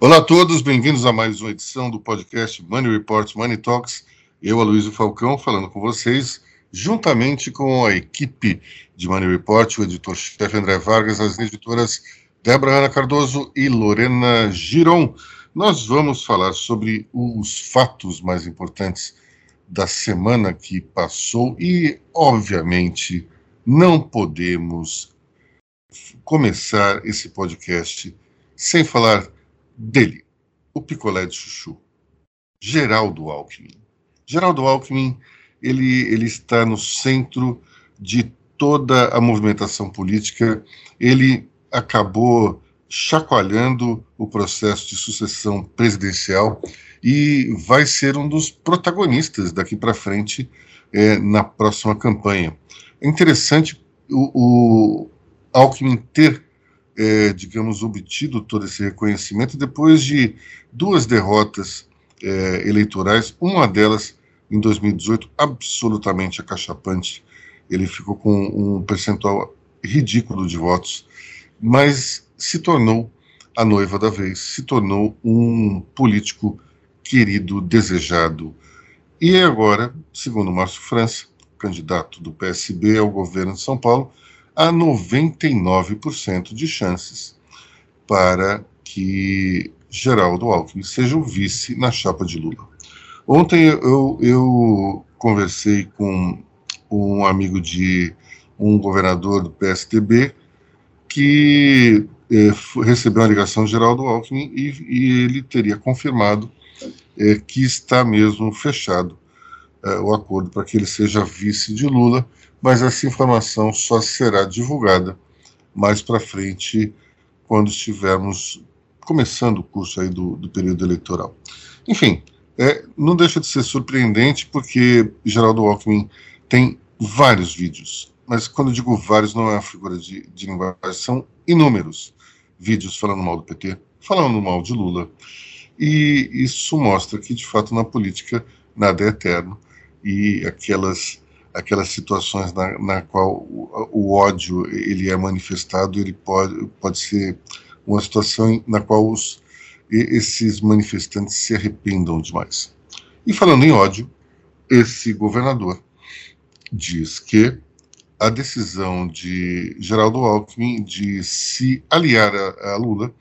Olá a todos, bem-vindos a mais uma edição do podcast Money Reports Money Talks. Eu, Aloysio Falcão, falando com vocês, juntamente com a equipe de Money Report, o editor-chefe André Vargas, as editoras Débora Ana Cardoso e Lorena Giron. Nós vamos falar sobre os fatos mais importantes da semana que passou e, obviamente, não podemos começar esse podcast sem falar dele, o picolé de chuchu, Geraldo Alckmin. Geraldo Alckmin, ele, ele está no centro de toda a movimentação política, ele acabou chacoalhando o processo de sucessão presidencial e vai ser um dos protagonistas daqui para frente é, na próxima campanha. É interessante o, o Alckmin ter é, digamos, obtido todo esse reconhecimento depois de duas derrotas é, eleitorais, uma delas em 2018, absolutamente acachapante. Ele ficou com um percentual ridículo de votos, mas se tornou a noiva da vez, se tornou um político querido, desejado. E agora, segundo Márcio França, candidato do PSB ao governo de São Paulo, há 99% de chances para que Geraldo Alckmin seja o vice na chapa de Lula. Ontem eu, eu conversei com um amigo de um governador do PSDB que eh, recebeu uma ligação de Geraldo Alckmin e, e ele teria confirmado eh, que está mesmo fechado eh, o acordo para que ele seja vice de Lula mas essa informação só será divulgada mais para frente, quando estivermos começando o curso aí do, do período eleitoral. Enfim, é, não deixa de ser surpreendente, porque Geraldo Alckmin tem vários vídeos, mas quando eu digo vários, não é uma figura de, de linguagem, são inúmeros vídeos falando mal do PT, falando mal de Lula, e isso mostra que, de fato, na política nada é eterno, e aquelas aquelas situações na, na qual o, o, ódio ele é manifestado, ele pode, pode ser uma situação na qual os, esses manifestantes se arrependam demais. E falando em ódio, esse governador diz que a decisão de Geraldo Alckmin de se aliar a, a Lula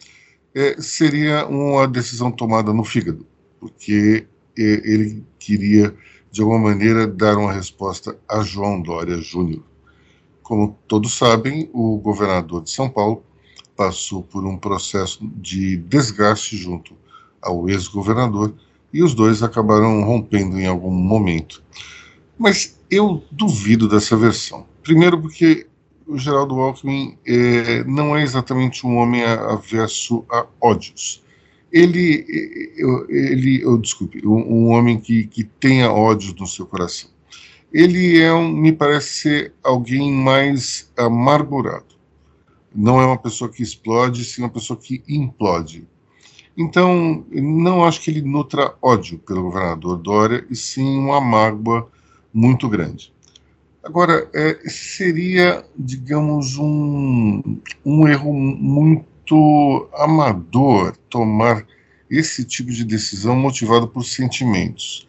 é, seria uma decisão tomada no fígado, porque é, ele queria de alguma maneira, dar uma resposta a João Dória Júnior. Como todos sabem, o governador de São Paulo passou por um processo de desgaste junto ao ex-governador e os dois acabaram rompendo em algum momento. Mas eu duvido dessa versão. Primeiro, porque o Geraldo Alckmin é, não é exatamente um homem averso a ódios ele, ele oh, desculpe, um, um, homem que, que tenha ódio no seu coração. Ele é, um, me parece ser alguém mais amargurado. Não é uma pessoa que explode, sim uma pessoa que implode. Então, não acho que ele nutra ódio pelo governador Dória, e sim uma mágoa muito grande. Agora, é, seria, digamos, um, um erro muito amador tomar esse tipo de decisão motivado por sentimentos.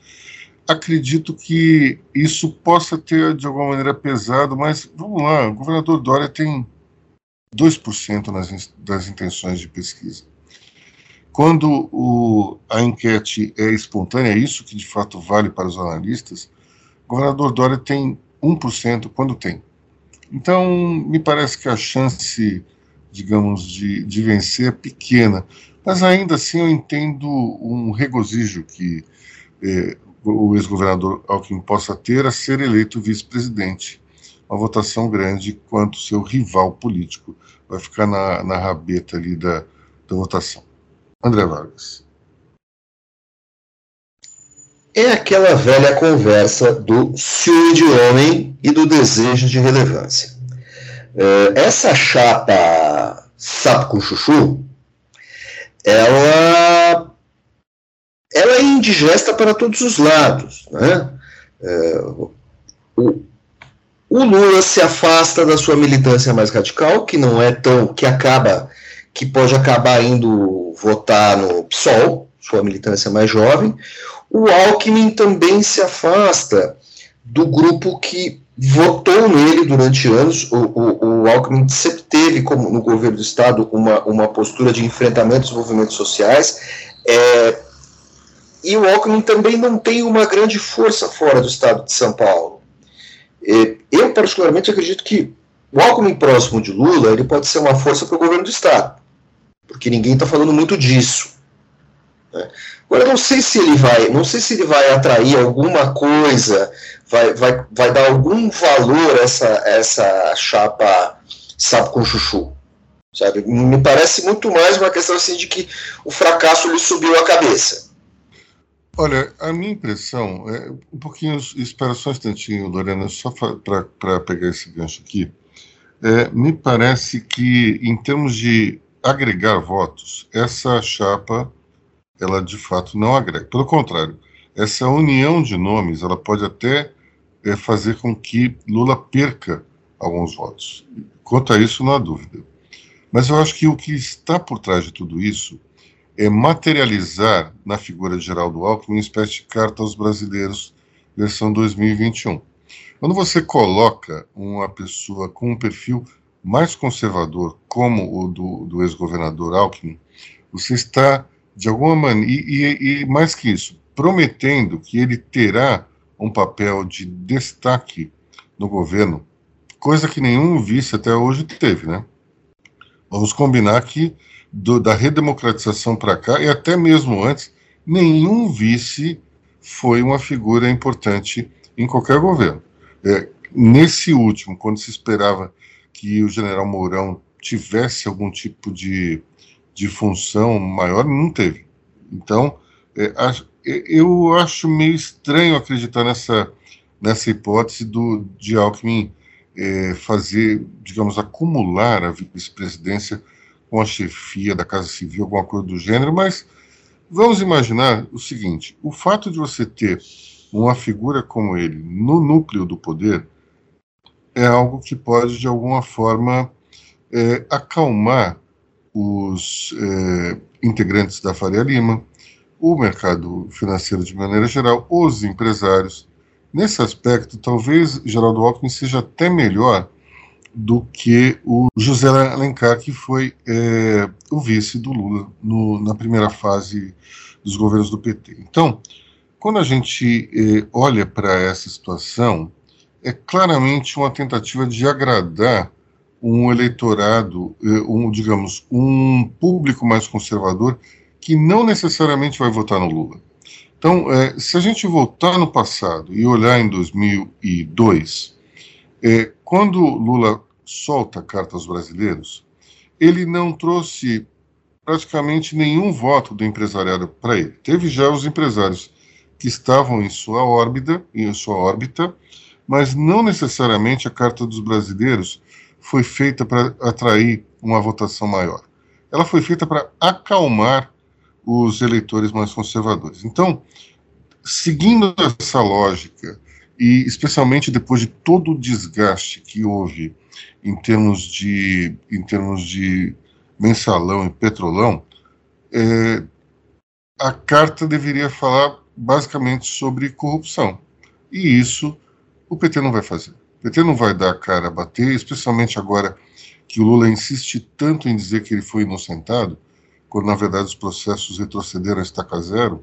Acredito que isso possa ter, de alguma maneira, pesado, mas vamos lá, o governador Dória tem 2% nas, das intenções de pesquisa. Quando o, a enquete é espontânea, é isso que de fato vale para os analistas, o governador Dória tem 1% quando tem. Então, me parece que a chance digamos, de, de vencer é pequena. Mas ainda assim eu entendo um regozijo que eh, o ex-governador Alckmin possa ter a ser eleito vice-presidente. Uma votação grande quanto seu rival político vai ficar na, na rabeta ali da, da votação. André Vargas. É aquela velha conversa do ciúme de homem e do desejo de relevância. Uh, essa chapa sapo com chuchu, ela, ela é indigesta para todos os lados, né? É, o, o Lula se afasta da sua militância mais radical, que não é tão. que acaba. que pode acabar indo votar no PSOL, sua militância mais jovem. O Alckmin também se afasta do grupo que votou nele durante anos. O, o, o Alckmin sempre teve, como no governo do Estado, uma, uma postura de enfrentamento dos movimentos sociais. É, e o Alckmin também não tem uma grande força fora do Estado de São Paulo. Eu, particularmente, acredito que o Alckmin próximo de Lula ele pode ser uma força para o governo do Estado, porque ninguém está falando muito disso. Né? Agora, não sei se ele vai, não sei se ele vai atrair alguma coisa, vai, vai, vai dar algum valor a essa, essa chapa sapo com chuchu. Sabe? Me parece muito mais uma questão assim de que o fracasso lhe subiu a cabeça. Olha, a minha impressão é um pouquinho. Espera só um instantinho, Lorena, só para pegar esse gancho aqui. É, me parece que, em termos de agregar votos, essa chapa, ela de fato não agrega. Pelo contrário, essa união de nomes, ela pode até é, fazer com que Lula perca alguns votos. Quanto a isso, não há dúvida. Mas eu acho que o que está por trás de tudo isso é materializar na figura de Geraldo Alckmin uma espécie de carta aos brasileiros, versão 2021. Quando você coloca uma pessoa com um perfil mais conservador, como o do, do ex-governador Alckmin, você está, de alguma maneira, e, e, e mais que isso, prometendo que ele terá um papel de destaque no governo, coisa que nenhum vice até hoje teve, né? Vamos combinar que do, da redemocratização para cá, e até mesmo antes, nenhum vice foi uma figura importante em qualquer governo. É, nesse último, quando se esperava que o general Mourão tivesse algum tipo de, de função maior, não teve. Então, é, eu acho meio estranho acreditar nessa, nessa hipótese do, de Alckmin é, fazer, digamos, acumular a vice-presidência com a chefia da Casa Civil, alguma coisa do gênero, mas vamos imaginar o seguinte: o fato de você ter uma figura como ele no núcleo do poder é algo que pode, de alguma forma, é, acalmar os é, integrantes da Faria Lima, o mercado financeiro de maneira geral, os empresários. Nesse aspecto, talvez Geraldo Alckmin seja até melhor do que o José Alencar, que foi é, o vice do Lula no, na primeira fase dos governos do PT. Então, quando a gente é, olha para essa situação, é claramente uma tentativa de agradar um eleitorado, é, um, digamos, um público mais conservador que não necessariamente vai votar no Lula. Então, é, se a gente voltar no passado e olhar em 2002, é, quando Lula solta a carta aos brasileiros, ele não trouxe praticamente nenhum voto do empresariado para ele. Teve já os empresários que estavam em sua órbita, em sua órbita, mas não necessariamente a carta dos brasileiros foi feita para atrair uma votação maior. Ela foi feita para acalmar os eleitores mais conservadores. Então, seguindo essa lógica e especialmente depois de todo o desgaste que houve em termos de, em termos de mensalão e petrolão, é, a carta deveria falar basicamente sobre corrupção. E isso o PT não vai fazer. O PT não vai dar a cara a bater, especialmente agora que o Lula insiste tanto em dizer que ele foi inocentado, quando na verdade os processos retrocederam a estaca zero.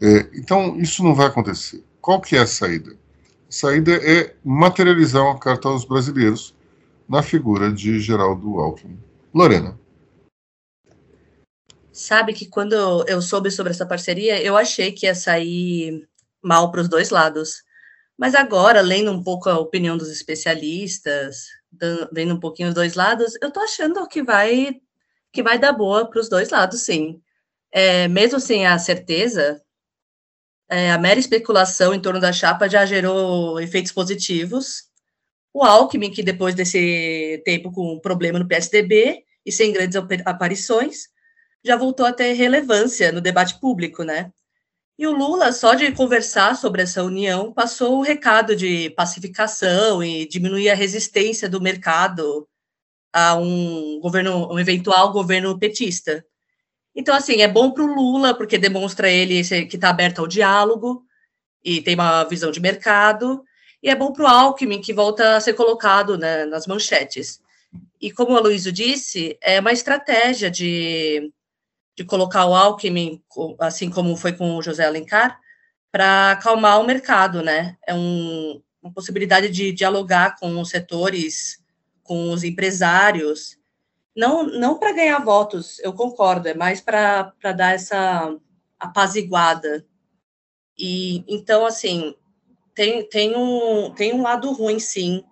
É, então, isso não vai acontecer. Qual que é a saída? A saída é materializar uma carta aos brasileiros na figura de Geraldo Alckmin. Lorena. Sabe que quando eu soube sobre essa parceria, eu achei que ia sair mal para os dois lados. Mas agora, lendo um pouco a opinião dos especialistas, vendo um pouquinho os dois lados, eu tô achando que vai que vai dar boa para os dois lados, sim. É, mesmo sem a certeza, é, a mera especulação em torno da chapa já gerou efeitos positivos. O Alckmin, que depois desse tempo com problema no PSDB e sem grandes aparições, já voltou a ter relevância no debate público, né? E o Lula, só de conversar sobre essa união, passou o recado de pacificação e diminuir a resistência do mercado a um governo, um eventual governo petista. Então, assim, é bom para o Lula, porque demonstra ele que está aberto ao diálogo e tem uma visão de mercado, e é bom para o Alckmin, que volta a ser colocado né, nas manchetes. E como o Luísio disse, é uma estratégia de de colocar o Alckmin, assim como foi com o José Alencar, para acalmar o mercado, né? É um, uma possibilidade de dialogar com os setores, com os empresários, não, não para ganhar votos, eu concordo, é mais para dar essa apaziguada. E então, assim, tem, tem, um, tem um lado ruim, sim,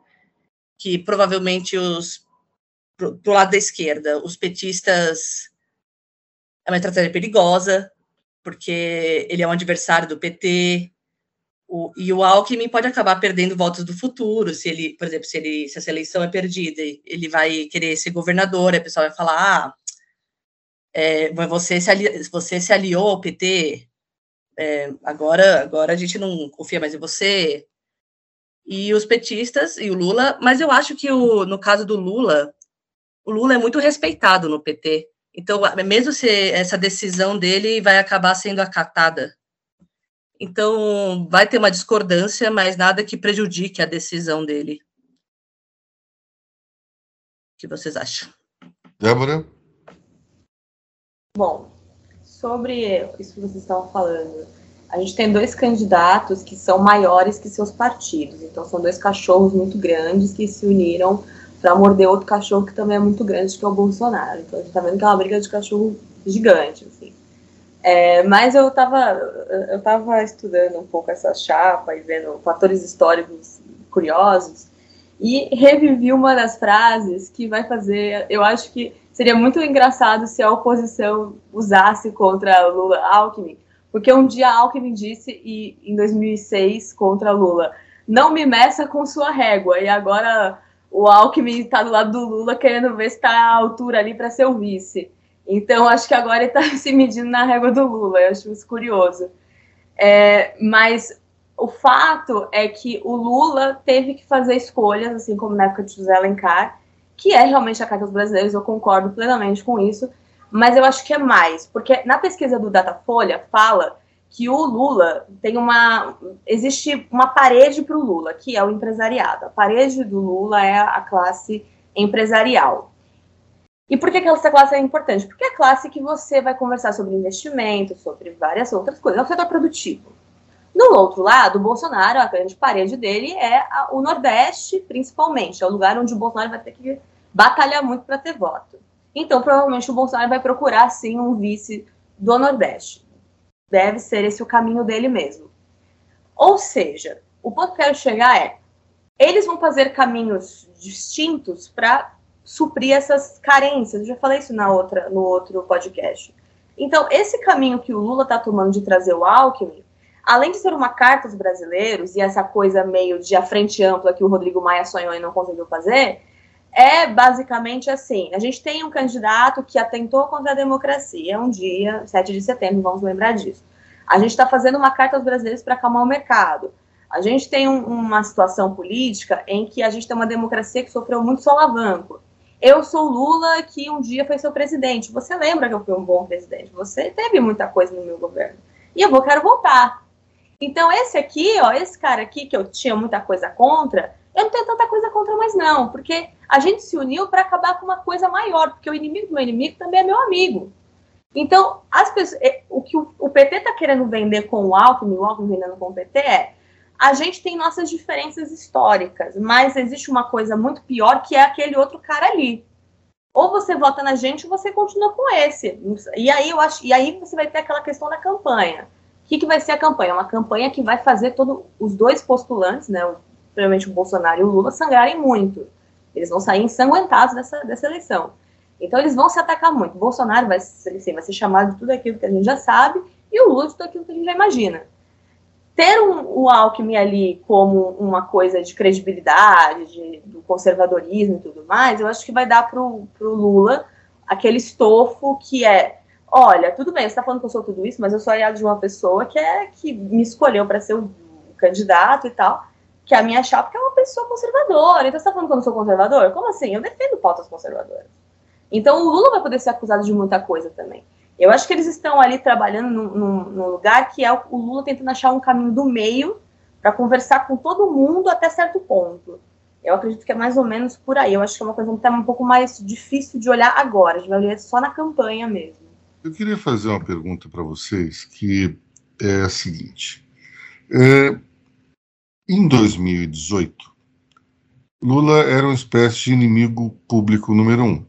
que provavelmente os pro, lado da esquerda, os petistas é uma estratégia perigosa, porque ele é um adversário do PT, o, e o Alckmin pode acabar perdendo votos do futuro, se ele, por exemplo, se, ele, se essa eleição é perdida, ele vai querer ser governador, a pessoa vai falar, ah, é, você, se ali, você se aliou ao PT, é, agora, agora a gente não confia mais em você, e os petistas, e o Lula, mas eu acho que o, no caso do Lula, o Lula é muito respeitado no PT, então, mesmo se essa decisão dele vai acabar sendo acatada. Então, vai ter uma discordância, mas nada que prejudique a decisão dele. O que vocês acham? Débora? Bom, sobre isso que vocês estavam falando, a gente tem dois candidatos que são maiores que seus partidos. Então, são dois cachorros muito grandes que se uniram para morder outro cachorro que também é muito grande, que é o Bolsonaro. Então a gente tá vendo que é uma briga de cachorro gigante, assim. É, mas eu estava eu tava estudando um pouco essa chapa e vendo fatores históricos curiosos e revivi uma das frases que vai fazer, eu acho que seria muito engraçado se a oposição usasse contra Lula Alckmin, porque um dia Alckmin disse e em 2006 contra Lula, não me meça com sua régua, e agora o Alckmin está do lado do Lula querendo ver se está à altura ali para ser o vice. Então, acho que agora ele está se medindo na régua do Lula. Eu acho isso curioso. É, mas o fato é que o Lula teve que fazer escolhas, assim como na época de José Alencar, que é realmente a carta dos brasileiros, eu concordo plenamente com isso, mas eu acho que é mais, porque na pesquisa do Datafolha fala que o Lula tem uma. Existe uma parede para o Lula, que é o empresariado. A parede do Lula é a classe empresarial. E por que, que essa classe é importante? Porque é a classe que você vai conversar sobre investimento, sobre várias outras coisas, é o setor produtivo. No outro lado, o Bolsonaro, a grande parede dele é a, o Nordeste, principalmente. É o lugar onde o Bolsonaro vai ter que batalhar muito para ter voto. Então, provavelmente, o Bolsonaro vai procurar, sim, um vice do Nordeste deve ser esse o caminho dele mesmo. Ou seja, o ponto que eu quero chegar é: eles vão fazer caminhos distintos para suprir essas carências. Eu já falei isso na outra, no outro podcast. Então, esse caminho que o Lula está tomando de trazer o Alckmin, além de ser uma carta aos brasileiros e essa coisa meio de a frente ampla que o Rodrigo Maia sonhou e não conseguiu fazer, é basicamente assim: a gente tem um candidato que atentou contra a democracia um dia, 7 de setembro, vamos lembrar disso. A gente está fazendo uma carta aos brasileiros para acalmar o mercado. A gente tem um, uma situação política em que a gente tem uma democracia que sofreu muito solavanco. Eu sou Lula, que um dia foi seu presidente. Você lembra que eu fui um bom presidente? Você teve muita coisa no meu governo. E eu vou, quero voltar. Então, esse aqui, ó, esse cara aqui que eu tinha muita coisa contra, eu não tenho tanta coisa contra mais não, porque a gente se uniu para acabar com uma coisa maior, porque o inimigo do meu inimigo também é meu amigo. Então, as pessoas, é, o que o, o PT está querendo vender com o Alckmin, o Alckmin vendendo com o PT é a gente tem nossas diferenças históricas, mas existe uma coisa muito pior que é aquele outro cara ali. Ou você vota na gente ou você continua com esse. E aí eu acho, e aí você vai ter aquela questão da campanha. O que, que vai ser a campanha? Uma campanha que vai fazer todos os dois postulantes, né, provavelmente o Bolsonaro e o Lula, sangrarem muito. Eles vão sair ensanguentados dessa, dessa eleição. Então eles vão se atacar muito. Bolsonaro vai, assim, vai ser chamado de tudo aquilo que a gente já sabe e o Lula de tudo aquilo que a gente já imagina. Ter um, o Alckmin ali como uma coisa de credibilidade, de, do conservadorismo e tudo mais, eu acho que vai dar para o Lula aquele estofo que é olha, tudo bem, você está falando que eu sou tudo isso, mas eu sou aliado de uma pessoa que é que me escolheu para ser o candidato e tal, que a minha chapa é uma pessoa conservadora. Então você está falando que eu não sou conservador? Como assim? Eu defendo pautas conservadoras. Então o Lula vai poder ser acusado de muita coisa também. Eu acho que eles estão ali trabalhando num, num, num lugar que é o, Lula tentando achar um caminho do meio para conversar com todo mundo até certo ponto. Eu acredito que é mais ou menos por aí. Eu acho que é uma coisa que um pouco mais difícil de olhar agora. A gente vai olhar só na campanha mesmo. Eu queria fazer uma pergunta para vocês que é a seguinte. É, em 2018, Lula era uma espécie de inimigo público número um.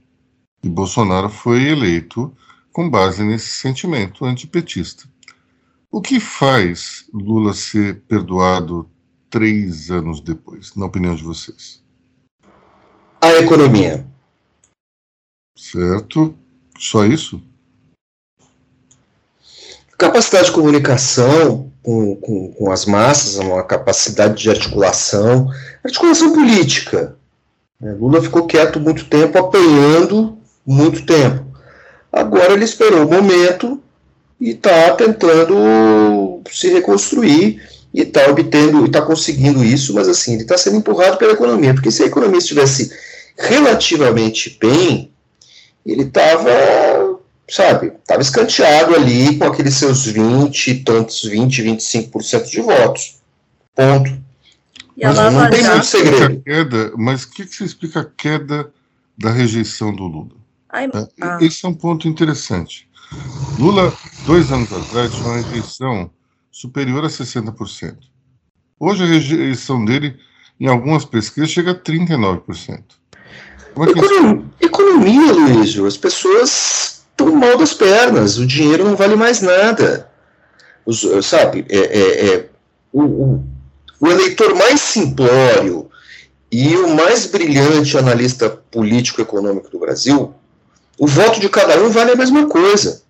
E Bolsonaro foi eleito com base nesse sentimento antipetista. O que faz Lula ser perdoado três anos depois, na opinião de vocês? A economia. Certo. Só isso? Capacidade de comunicação com, com, com as massas, uma capacidade de articulação, articulação política. É, Lula ficou quieto muito tempo, apanhando muito tempo. Agora ele esperou o momento e está tentando se reconstruir e está obtendo, e está conseguindo isso, mas assim, ele está sendo empurrado pela economia, porque se a economia estivesse relativamente bem, ele estava, sabe, estava escanteado ali com aqueles seus 20, tantos 20, 25% de votos. Ponto. mas não tem muito segredo. Queda, mas o que, que você explica a queda da rejeição do Lula? Ai, é, ah. Esse é um ponto interessante. Lula, dois anos atrás, tinha uma rejeição superior a 60%. Hoje a rejeição dele, em algumas pesquisas, chega a 39%. Como é que é economia Luiz, as pessoas estão mal das pernas, o dinheiro não vale mais nada. Os, sabe, é, é, é o, o, o eleitor mais simplório e o mais brilhante analista político-econômico do Brasil o voto de cada um vale a mesma coisa.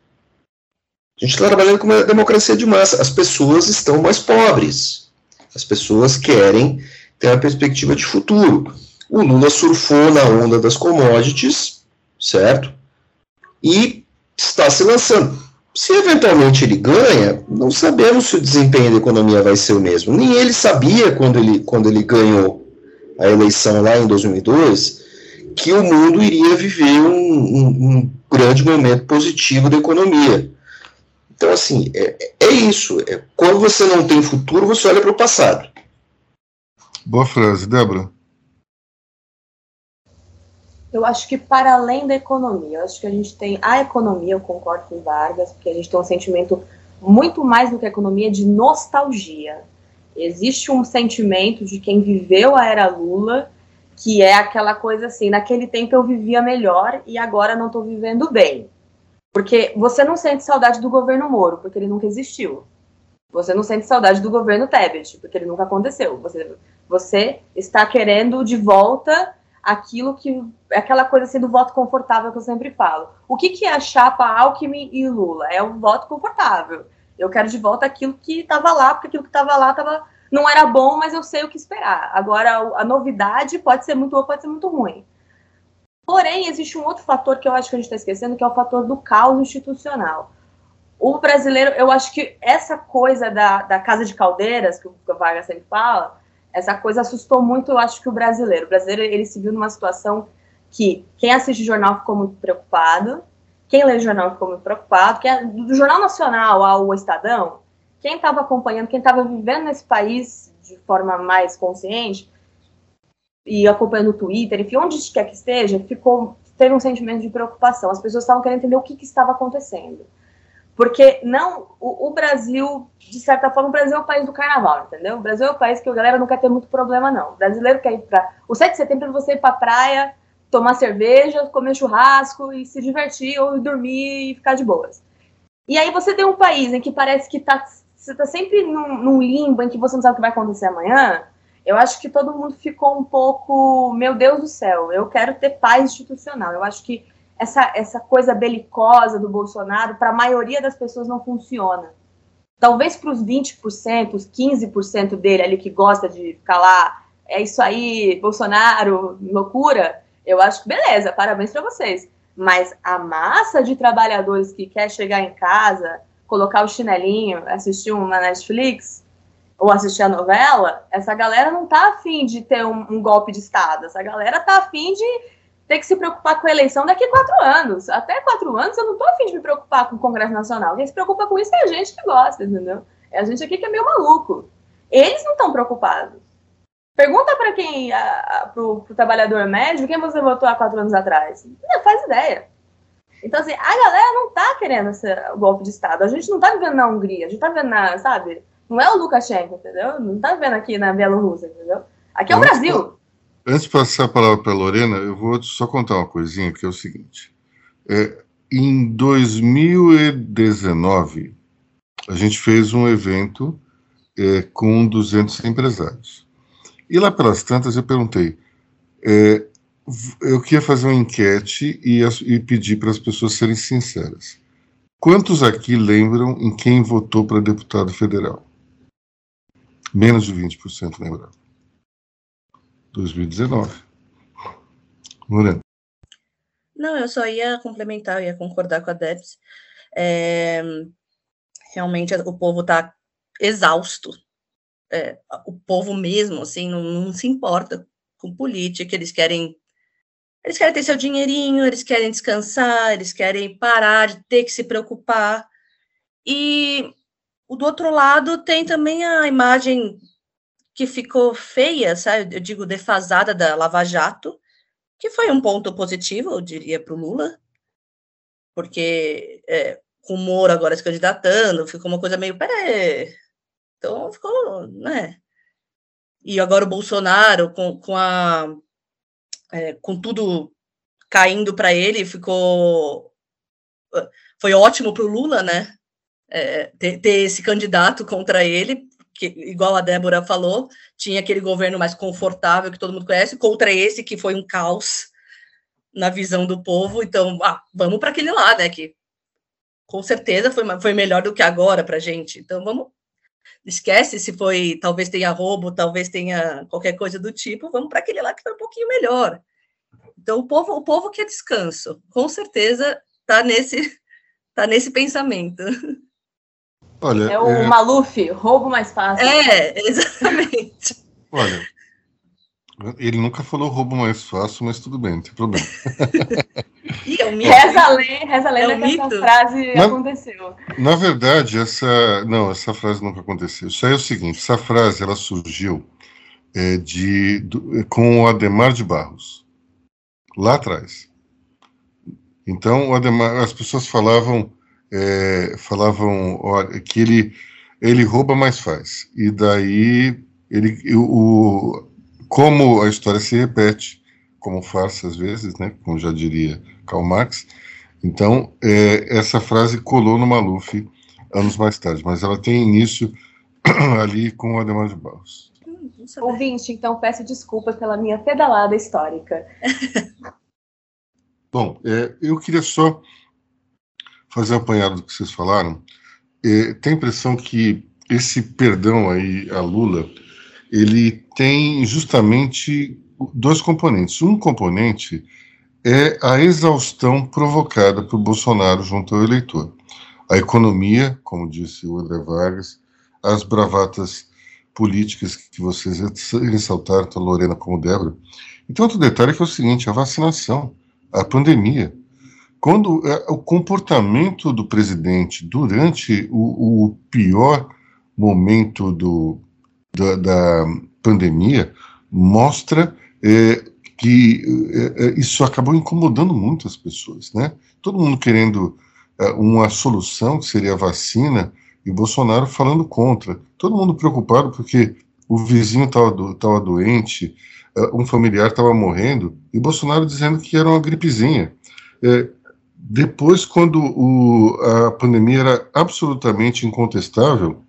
A gente está trabalhando com uma democracia de massa. As pessoas estão mais pobres. As pessoas querem ter uma perspectiva de futuro. O Lula surfou na onda das commodities, certo? E está se lançando. Se eventualmente ele ganha, não sabemos se o desempenho da economia vai ser o mesmo. Nem ele sabia quando ele, quando ele ganhou a eleição lá em 2002 que o mundo iria viver um, um, um grande momento positivo da economia. Então, assim, é, é isso. É, quando você não tem futuro, você olha para o passado. Boa frase, Débora. Eu acho que para além da economia, eu acho que a gente tem a economia, eu concordo com Vargas, porque a gente tem um sentimento muito mais do que a economia de nostalgia. Existe um sentimento de quem viveu a era Lula que é aquela coisa assim, naquele tempo eu vivia melhor e agora não estou vivendo bem. Porque você não sente saudade do governo Moro, porque ele nunca existiu. Você não sente saudade do governo Tebet, porque ele nunca aconteceu. Você, você está querendo de volta aquilo que. aquela coisa assim do voto confortável que eu sempre falo. O que, que é a chapa Alckmin e Lula? É um voto confortável. Eu quero de volta aquilo que estava lá, porque aquilo que estava lá estava não era bom, mas eu sei o que esperar. Agora, a novidade pode ser muito boa, pode ser muito ruim. Porém, existe um outro fator que eu acho que a gente está esquecendo, que é o fator do caos institucional. O brasileiro, eu acho que essa coisa da, da casa de caldeiras, que o Vargas sempre fala, essa coisa assustou muito, eu acho que o brasileiro. O brasileiro, ele se viu numa situação que quem assiste jornal ficou muito preocupado, quem lê jornal ficou muito preocupado, quem, é do Jornal Nacional ao Estadão, quem estava acompanhando, quem estava vivendo nesse país de forma mais consciente e acompanhando o Twitter, enfim, onde quer que esteja, ficou teve um sentimento de preocupação. As pessoas estavam querendo entender o que, que estava acontecendo. Porque não, o, o, Brasil, de certa forma, o Brasil é o país do carnaval, entendeu? O Brasil é o país que a galera não quer ter muito problema, não. O brasileiro quer ir para. O 7 de setembro é você ir para praia, tomar cerveja, comer churrasco e se divertir, ou dormir e ficar de boas. E aí você tem um país em que parece que está você está sempre num, num, limbo em que você não sabe o que vai acontecer amanhã, eu acho que todo mundo ficou um pouco, meu Deus do céu, eu quero ter paz institucional. Eu acho que essa, essa coisa belicosa do Bolsonaro, para a maioria das pessoas, não funciona. Talvez para os 20%, os 15% dele ali que gosta de ficar lá, é isso aí, Bolsonaro, loucura, eu acho que beleza, parabéns para vocês. Mas a massa de trabalhadores que quer chegar em casa, colocar o chinelinho, assistir uma Netflix ou assistir a novela, essa galera não tá afim de ter um, um golpe de Estado. Essa galera tá afim de ter que se preocupar com a eleição daqui a quatro anos. Até quatro anos eu não tô afim de me preocupar com o Congresso Nacional. Quem se preocupa com isso é a gente que gosta, entendeu? É a gente aqui que é meio maluco. Eles não estão preocupados. Pergunta para quem, para o trabalhador médio, quem você votou há quatro anos atrás. Não faz ideia. Então, assim, a galera não tá querendo esse golpe de Estado. A gente não tá vivendo na Hungria, a gente tá vivendo na, sabe? Não é o Lukashenko, entendeu? Não tá vivendo aqui na Bielorrússia, entendeu? Aqui é o Brasil. Antes de passar a palavra para a Lorena, eu vou só contar uma coisinha, que é o seguinte. É, em 2019, a gente fez um evento é, com 200 empresários. E lá pelas tantas eu perguntei, é, eu queria fazer uma enquete e, e pedir para as pessoas serem sinceras. Quantos aqui lembram em quem votou para deputado federal? Menos de 20% lembraram. 2019. Moreno. Não, eu só ia complementar, eu ia concordar com a Debs. É, realmente o povo está exausto é, o povo mesmo, assim, não, não, se importa com política, eles querem eles querem ter seu dinheirinho, eles querem descansar, eles querem parar de ter que se preocupar. E do outro lado tem também a imagem que ficou feia, sabe? Eu digo defasada da Lava Jato, que foi um ponto positivo, eu diria, para o Lula, porque é, com o Moro agora se candidatando, ficou uma coisa meio, peraí, então ficou, né? E agora o Bolsonaro, com, com, a, é, com tudo caindo para ele, ficou. Foi ótimo para o Lula, né? É, ter, ter, esse candidato contra ele, que, igual a Débora falou, tinha aquele governo mais confortável que todo mundo conhece, contra esse que foi um caos na visão do povo. Então, ah, vamos para aquele lá, né? Que com certeza foi, foi melhor do que agora para gente. Então, vamos esquece se foi, talvez tenha roubo, talvez tenha qualquer coisa do tipo, vamos para aquele lá que foi um pouquinho melhor. Então, o povo, o povo quer descanso, com certeza está nesse, tá nesse pensamento. Olha, é o é... Maluf, roubo mais fácil. É, exatamente. Olha, ele nunca falou roubo mais fácil, mas tudo bem, não tem problema. É um mito. Reza a lei, reza a lei é um que essa frase na, aconteceu. Na verdade, essa. Não, essa frase nunca aconteceu. Isso aí é o seguinte: essa frase ela surgiu é, de, do, com o Ademar de Barros, lá atrás. Então, o Ademar, as pessoas falavam, é, falavam olha, que ele, ele rouba, mais faz. E daí, ele, o, como a história se repete, como farsa às vezes, né, como já diria Karl Marx, então é, essa frase colou no Maluf anos mais tarde, mas ela tem início ali com o Ademar de Barros. Ouvinte, então peço desculpas pela minha pedalada histórica. Bom, é, eu queria só fazer um apanhado do que vocês falaram. É, tem a impressão que esse perdão aí a Lula ele tem justamente dois componentes. Um componente é a exaustão provocada por Bolsonaro junto ao eleitor. A economia, como disse o André Vargas, as bravatas políticas que vocês ressaltaram, tanto Lorena como Débora. Então, outro detalhe é que é o seguinte, a vacinação, a pandemia. Quando é, o comportamento do presidente durante o, o pior momento do, da, da pandemia mostra é, que é, é, isso acabou incomodando muito as pessoas, né? Todo mundo querendo é, uma solução, que seria a vacina, e Bolsonaro falando contra. Todo mundo preocupado porque o vizinho estava do, doente, é, um familiar estava morrendo, e Bolsonaro dizendo que era uma gripezinha. É, depois, quando o, a pandemia era absolutamente incontestável,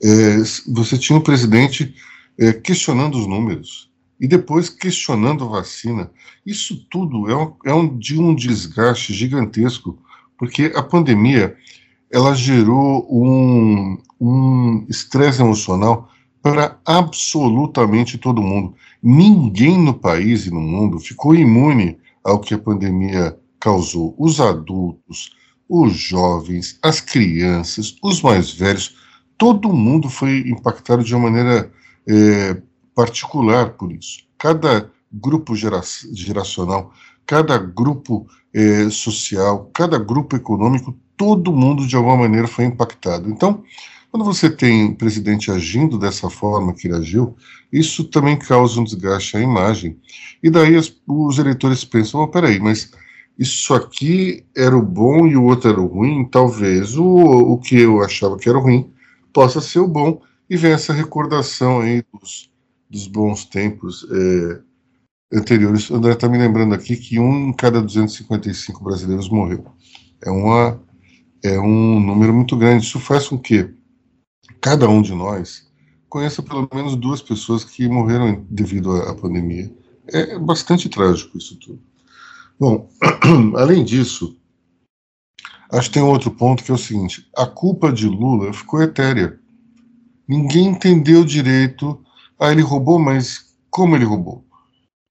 é, você tinha um presidente é, questionando os números e depois questionando a vacina. Isso tudo é, um, é um, de um desgaste gigantesco, porque a pandemia ela gerou um estresse emocional para absolutamente todo mundo. Ninguém no país e no mundo ficou imune ao que a pandemia causou. Os adultos, os jovens, as crianças, os mais velhos, todo mundo foi impactado de uma maneira é, particular por isso. Cada grupo gera geracional, cada grupo é, social, cada grupo econômico, todo mundo de alguma maneira foi impactado. Então, quando você tem um presidente agindo dessa forma que ele agiu, isso também causa um desgaste à imagem. E daí as, os eleitores pensam: oh, peraí, mas isso aqui era o bom e o outro era o ruim, talvez o, o que eu achava que era o ruim possa ser o bom, e vem essa recordação aí dos, dos bons tempos é, anteriores. O André está me lembrando aqui que um em cada 255 brasileiros morreu. É, uma, é um número muito grande. Isso faz com que cada um de nós conheça pelo menos duas pessoas que morreram devido à, à pandemia. É bastante trágico isso tudo. Bom, além disso, acho que tem outro ponto que é o seguinte: a culpa de Lula ficou etérea. Ninguém entendeu direito. Ah, ele roubou, mas como ele roubou?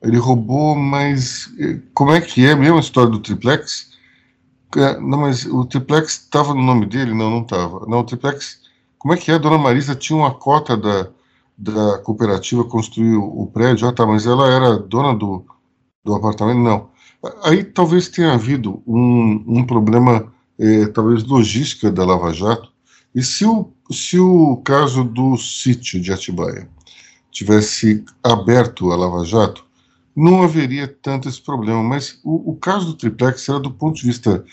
Ele roubou, mas eh, como é que é mesmo a história do triplex? É, não, mas o triplex estava no nome dele? Não, não estava. Não, o triplex. Como é que é? A dona Marisa tinha uma cota da, da cooperativa construir o prédio. Ah, tá, mas ela era dona do, do apartamento? Não. Aí talvez tenha havido um, um problema, é, talvez logística da Lava Jato, e se o, se o caso do sítio de Atibaia tivesse aberto a Lava Jato, não haveria tanto esse problema, mas o, o caso do triplex era do ponto de vista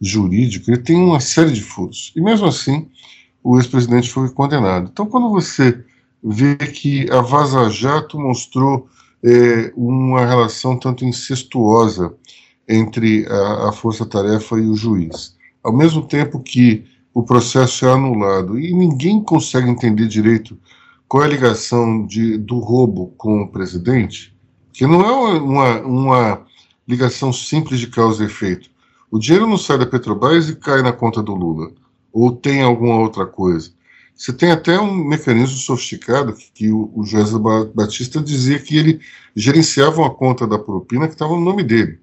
jurídico, ele tem uma série de furos, e mesmo assim o ex-presidente foi condenado. Então quando você vê que a Vaza Jato mostrou é, uma relação tanto incestuosa entre a, a força-tarefa e o juiz. Ao mesmo tempo que o processo é anulado e ninguém consegue entender direito qual é a ligação de, do roubo com o presidente, que não é uma, uma ligação simples de causa e efeito. O dinheiro não sai da Petrobras e cai na conta do Lula, ou tem alguma outra coisa. Você tem até um mecanismo sofisticado que, que o, o José Batista dizia que ele gerenciava uma conta da propina que estava no nome dele.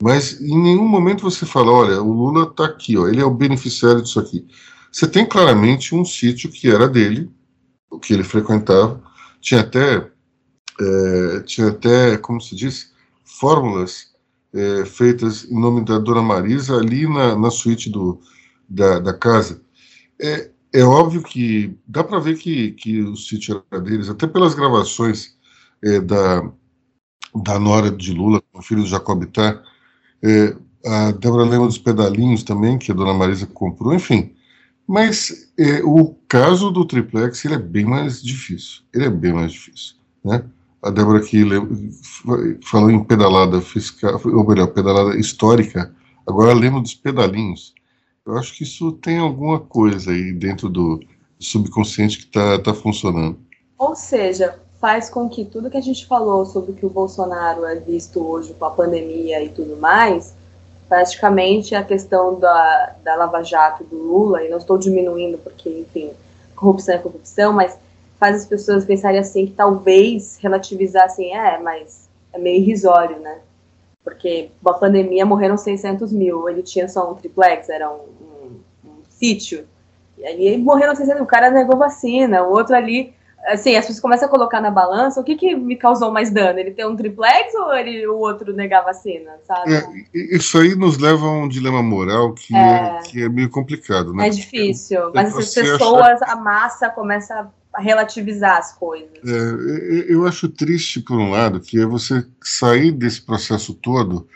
Mas em nenhum momento você fala, olha, o Lula está aqui, ó, ele é o beneficiário disso aqui. Você tem claramente um sítio que era dele, o que ele frequentava, tinha até, é, tinha até, como se diz, fórmulas é, feitas em nome da Dona Marisa ali na, na suíte do, da, da casa. É, é óbvio que dá para ver que, que o sítio era deles, até pelas gravações é, da, da Nora de Lula, o filho do Jacobitá, é, a Débora lembra dos pedalinhos também, que a dona Marisa comprou, enfim. Mas é, o caso do triplex ele é bem mais difícil. Ele é bem mais difícil. Né? A Débora aqui falou em pedalada fiscal, ou melhor, pedalada histórica, agora lembra dos pedalinhos. Eu acho que isso tem alguma coisa aí dentro do subconsciente que está tá funcionando. Ou seja, faz com que tudo que a gente falou sobre o que o Bolsonaro é visto hoje com a pandemia e tudo mais, praticamente a questão da, da Lava Jato do Lula, e não estou diminuindo porque, enfim, corrupção é corrupção, mas faz as pessoas pensarem assim que talvez relativizar assim, é, mas é meio irrisório, né? Porque a pandemia morreram 600 mil, ele tinha só um triplex, era um, sítio. E aí morreram 600, o cara negou vacina, o outro ali, assim, as pessoas começam a colocar na balança, o que que me causou mais dano? Ele ter um triplex ou ele, o outro negar vacina, sabe? É, isso aí nos leva a um dilema moral que é, é que é meio complicado, né? É difícil, mas as pessoas, a massa começa a relativizar as coisas. É, eu acho triste, por um lado, que é você sair desse processo todo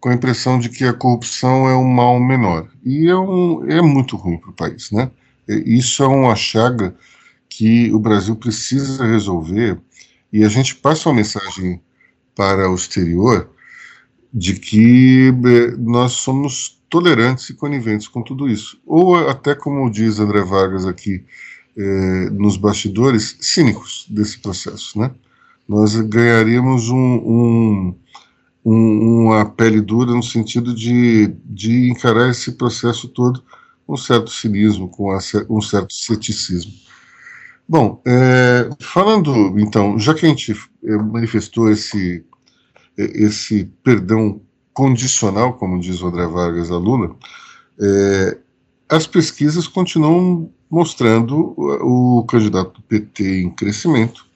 com a impressão de que a corrupção é um mal menor. E é, um, é muito ruim para o país, né? Isso é uma chaga que o Brasil precisa resolver e a gente passa uma mensagem para o exterior de que é, nós somos tolerantes e coniventes com tudo isso. Ou até, como diz André Vargas aqui é, nos bastidores, cínicos desse processo, né? Nós ganharíamos um, um um, uma pele dura no sentido de, de encarar esse processo todo com um certo cinismo, com um certo ceticismo. Bom, é, falando então, já que a gente é, manifestou esse, esse perdão condicional, como diz o André Vargas a Lula, é, as pesquisas continuam mostrando o, candidato do PT em crescimento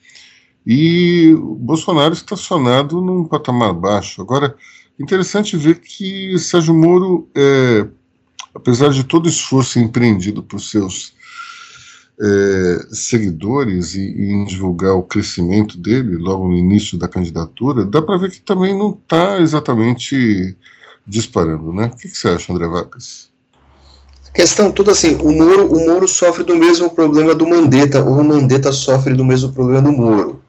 e o Bolsonaro estacionado num patamar baixo. Agora, interessante ver que Sérgio Moro, é, apesar de todo o esforço empreendido por seus é, seguidores e, e, em divulgar o crescimento dele logo no início da candidatura, dá para ver que também não está exatamente disparando, né? O que, que, você acha, André Vargas? Questão toda assim, o Moro, o Moro sofre do mesmo problema do Mandetta, ou o Mandetta sofre do mesmo problema do Moro.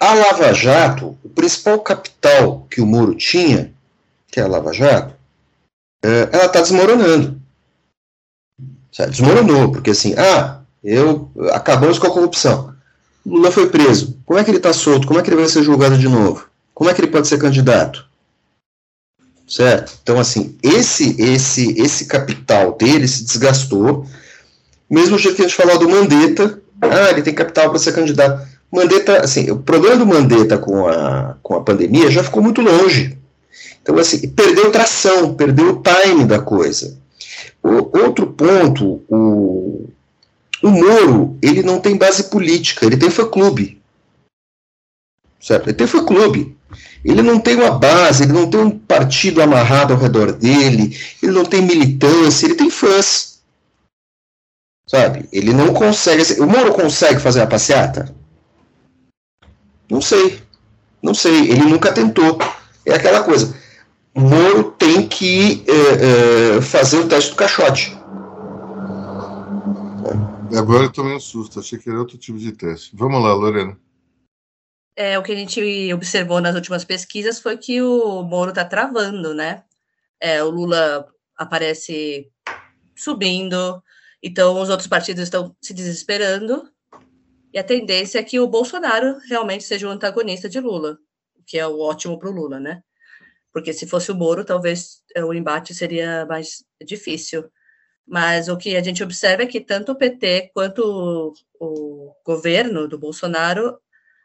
A Lava Jato, o principal capital que o Moro tinha, que é a Lava Jato, é, ela está desmoronando. Desmoronou, porque assim, ah, eu acabamos com a corrupção. Lula foi preso. Como é que ele está solto? Como é que ele vai ser julgado de novo? Como é que ele pode ser candidato? Certo? Então, assim, esse esse esse capital dele se desgastou. Mesmo jeito que a gente falou do Mandetta, ah, ele tem capital para ser candidato. Mandetta, assim, o problema do Mandetta com a, com a pandemia já ficou muito longe. Então, assim, perdeu tração, perdeu o time da coisa. O, outro ponto, o, o Moro, ele não tem base política, ele tem fã-clube. Certo? Ele tem fã-clube. Ele não tem uma base, ele não tem um partido amarrado ao redor dele, ele não tem militância, ele tem fãs. Sabe? Ele não consegue. O Moro consegue fazer a passeata? Não sei. Não sei. Ele nunca tentou. É aquela coisa. Moro tem que é, é, fazer o teste do caixote. Agora eu tomei um susto, achei que era outro tipo de teste. Vamos lá, Lorena. É, o que a gente observou nas últimas pesquisas foi que o Moro está travando, né? É, o Lula aparece subindo, então os outros partidos estão se desesperando, e a tendência é que o Bolsonaro realmente seja o antagonista de Lula, o que é o ótimo para o Lula, né? Porque se fosse o Moro, talvez é, o embate seria mais difícil. Mas o que a gente observa é que tanto o PT quanto o, o governo do Bolsonaro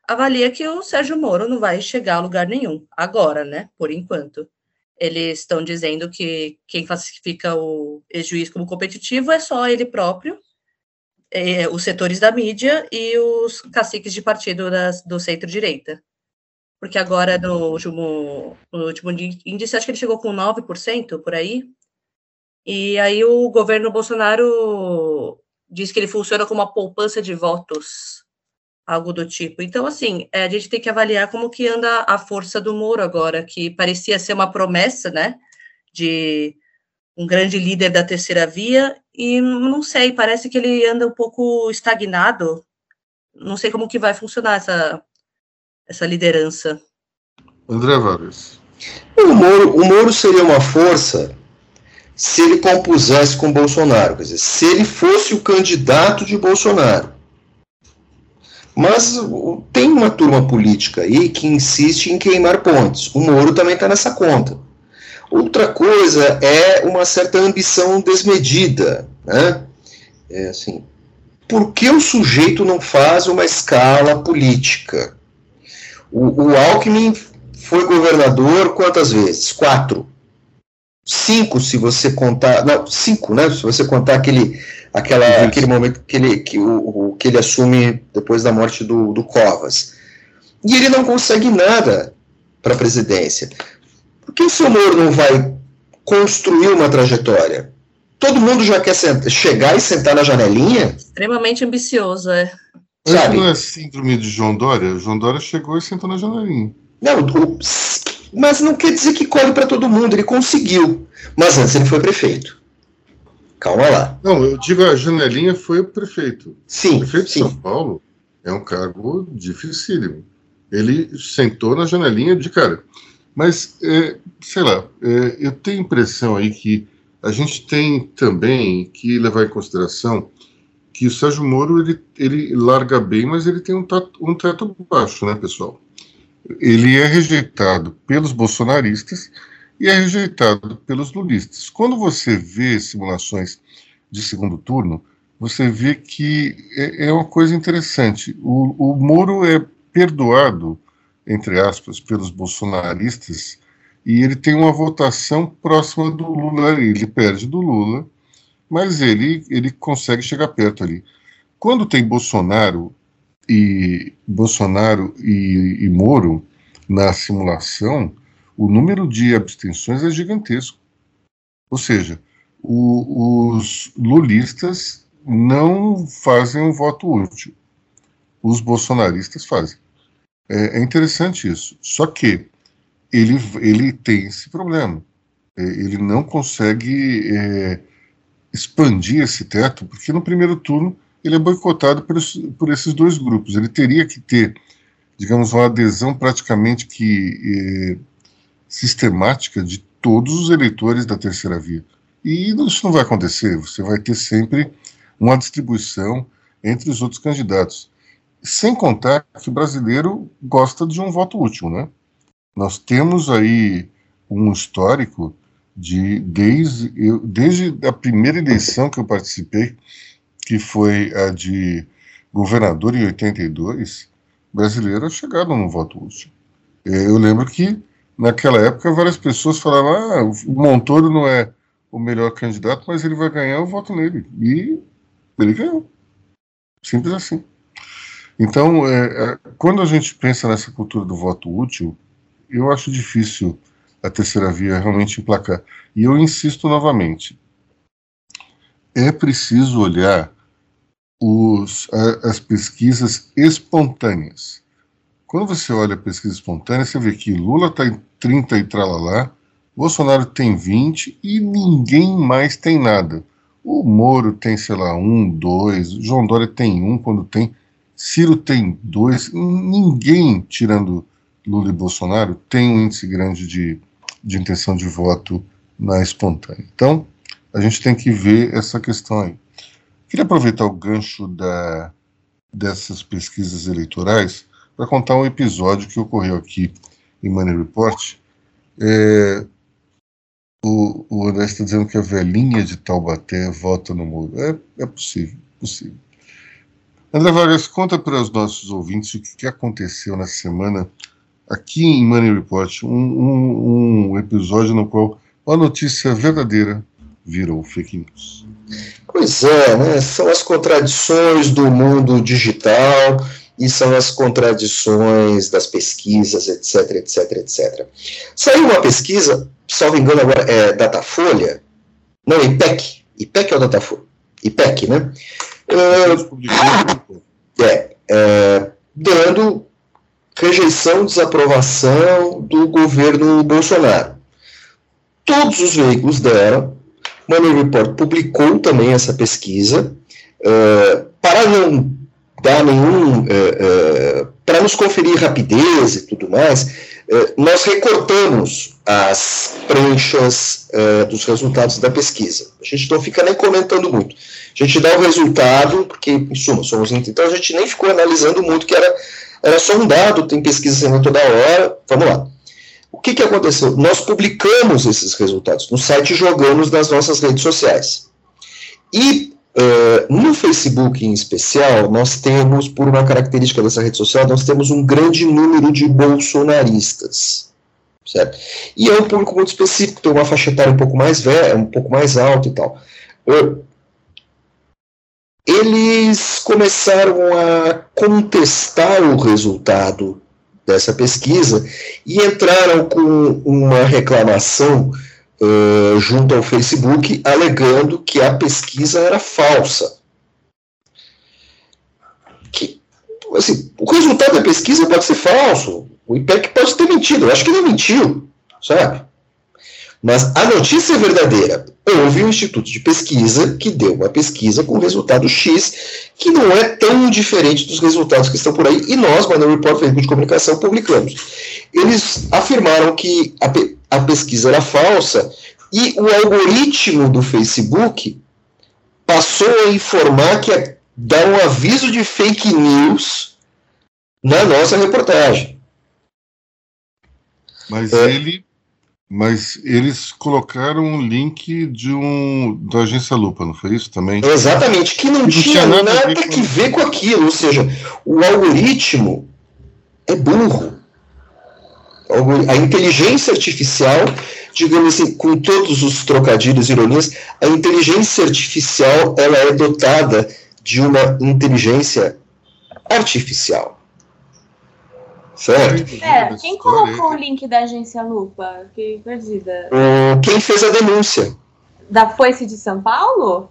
avalia que o Sérgio Moro não vai chegar a lugar nenhum, agora, né? Por enquanto. Eles estão dizendo que quem classifica o ex-juiz como competitivo é só ele próprio, é, os setores da mídia e os caciques de partido das, do centro-direita. Porque agora, no último, no último índice, acho que ele chegou com 9% por aí, e aí o governo Bolsonaro diz que ele funciona como uma poupança de votos, algo do tipo. Então, assim, é, a gente tem que avaliar como que anda a força do Moro agora, que parecia ser uma promessa, né, de um grande líder da terceira via, e não sei, parece que ele anda um pouco estagnado. Não sei como que vai funcionar essa, essa liderança. André Vargas. O Moro, o Moro seria uma força se ele compusesse com Bolsonaro, quer dizer, se ele fosse o candidato de Bolsonaro. Mas tem uma turma política aí que insiste em queimar pontes. O Moro também está nessa conta. Outra coisa é uma certa ambição desmedida. Né? É assim, por que o sujeito não faz uma escala política? O, o Alckmin foi governador quantas vezes? Quatro cinco se você contar, não, cinco, né? Se você contar aquele, aquela, aquele momento que ele, que, o, o, que ele assume depois da morte do, do Covas. E ele não consegue nada para a presidência. Por que o seu Moro não vai construir uma trajetória? Todo mundo já quer chegar e sentar na janelinha? Extremamente ambicioso, é. Sabe? Não é síndrome de João Dória? João Dória chegou e sentou na janelinha. Não, o, mas não quer dizer que colhe para todo mundo, ele conseguiu. Mas antes ele foi prefeito. Calma lá. Não, eu digo a janelinha foi o prefeito. Sim. O prefeito sim. de São Paulo é um cargo dificílimo. Ele sentou na janelinha de cara. Mas, é, sei lá, é, eu tenho a impressão aí que a gente tem também que levar em consideração que o Sérgio Moro ele, ele larga bem, mas ele tem um, tato, um teto baixo, né, pessoal? Ele é rejeitado pelos bolsonaristas e é rejeitado pelos lulistas. Quando você vê simulações de segundo turno, você vê que é, é uma coisa interessante. O, o Moro é perdoado entre aspas, pelos bolsonaristas, e ele tem uma votação próxima do Lula, ele perde do Lula, mas ele, ele consegue chegar perto ali. Quando tem Bolsonaro e Bolsonaro e, e Moro na simulação, o número de abstenções é gigantesco. Ou seja, o, os lulistas não fazem um voto útil. Os bolsonaristas fazem. É, é interessante isso. Só que ele, ele tem esse problema. É, ele não consegue é, expandir esse teto, porque no primeiro turno ele é boicotado por, por esses dois grupos. Ele teria que ter, digamos, uma adesão praticamente que é, sistemática de todos os eleitores da terceira via. E isso não vai acontecer. Você vai ter sempre uma distribuição entre os outros candidatos. Sem contar que o brasileiro gosta de um voto útil, né? Nós temos aí um histórico de desde, eu, desde a primeira eleição que eu participei, que foi a de governador em 82, brasileiros chegaram no voto útil. É, eu lembro que naquela época várias pessoas falavam: ah, o Montoro não é o melhor candidato, mas ele vai ganhar, eu voto nele. E ele ganhou. Simples assim. Então, é, é, quando a gente pensa nessa cultura do voto útil, eu acho difícil a terceira via realmente emplacar. E eu insisto novamente: é preciso olhar os, a, as pesquisas espontâneas. Quando você olha a pesquisa espontânea, você vê que Lula está em 30 e tralalá, Bolsonaro tem 20 e ninguém mais tem nada. O Moro tem, sei lá, um, dois, João Dória tem um quando tem. Ciro tem dois, ninguém, tirando Lula e Bolsonaro, tem um índice grande de, de intenção de voto na espontânea. Então, a gente tem que ver essa questão aí. Queria aproveitar o gancho da, dessas pesquisas eleitorais para contar um episódio que ocorreu aqui em Money Report. É, o, o André está dizendo que a velhinha de Taubaté vota no muro. É, é possível, possível. André Vargas, conta para os nossos ouvintes o que aconteceu na semana aqui em Money Report, um, um, um episódio no qual uma notícia verdadeira virou fake news. Pois é, né? são as contradições do mundo digital e são as contradições das pesquisas, etc, etc, etc. Saiu uma pesquisa, salvo engano agora, é Datafolha, não, IPEC, IPEC é o Datafolha, IPEC, né? É, é, é, dando rejeição, desaprovação do governo Bolsonaro. Todos os veículos deram, Money Report publicou também essa pesquisa, uh, para não dar nenhum. Uh, uh, para nos conferir rapidez e tudo mais, nós recortamos as pranchas dos resultados da pesquisa. A gente não fica nem comentando muito. A gente dá o resultado, porque, em suma, somos. Então a gente nem ficou analisando muito, que era era só um dado, tem pesquisa sendo toda hora. Vamos lá. O que, que aconteceu? Nós publicamos esses resultados no site e jogamos nas nossas redes sociais. E uh, no Facebook em especial, nós temos, por uma característica dessa rede social, nós temos um grande número de bolsonaristas. Certo? E é um público muito específico, tem uma faixa etária um pouco mais velha, um pouco mais alta e tal. Uh, eles começaram a contestar o resultado dessa pesquisa e entraram com uma reclamação uh, junto ao Facebook, alegando que a pesquisa era falsa. Que, assim, o resultado da pesquisa pode ser falso, o IPEC pode ter mentido, eu acho que ele mentiu, sabe? Mas a notícia é verdadeira. Houve um instituto de pesquisa que deu uma pesquisa com resultado X, que não é tão diferente dos resultados que estão por aí, e nós, Manuel Report Veículo de Comunicação, publicamos. Eles afirmaram que a, pe a pesquisa era falsa e o algoritmo do Facebook passou a informar que é dar um aviso de fake news na nossa reportagem. Mas é, ele mas eles colocaram um link de um da agência Lupa, não foi isso também? Exatamente, que não, tinha, tinha, nada, nada que ver com aquilo, ou seja, o algoritmo é burro. a inteligência artificial, digamos assim, com todos os trocadilhos e ironias, a inteligência artificial ela é dotada de uma inteligência artificial. Certo? É, quem colocou o link da agência Lupa? Fiquei perdida. quem fez a denúncia? Da Foice de São Paulo?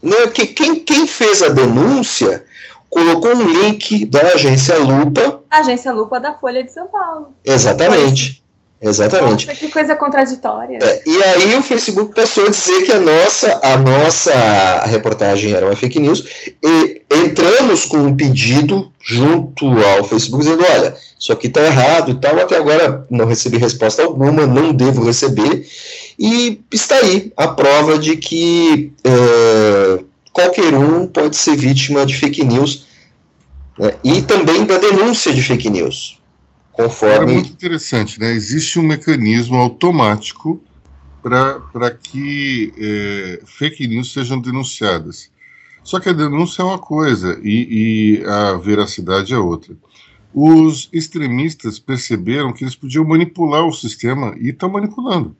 Não, que, quem, quem fez a denúncia colocou um link da agência Lupa. agência Lupa da Folha de São Paulo. Exatamente. Exatamente. Nossa, que coisa contraditória. É, e aí o Facebook passou a dizer que a nossa, a nossa reportagem era uma fake news e entramos com um pedido junto ao Facebook dizendo, olha, isso aqui está errado e tal, até agora não recebi resposta alguma, não devo receber, e está aí a prova de que é, qualquer um pode ser vítima de fake news né, e também da denúncia de fake news. Conforme... É muito interessante, né? Existe um mecanismo automático para que é, fake news sejam denunciadas. Só que a denúncia é uma coisa e, e a veracidade é outra. Os extremistas perceberam que eles podiam manipular o sistema e estão manipulando.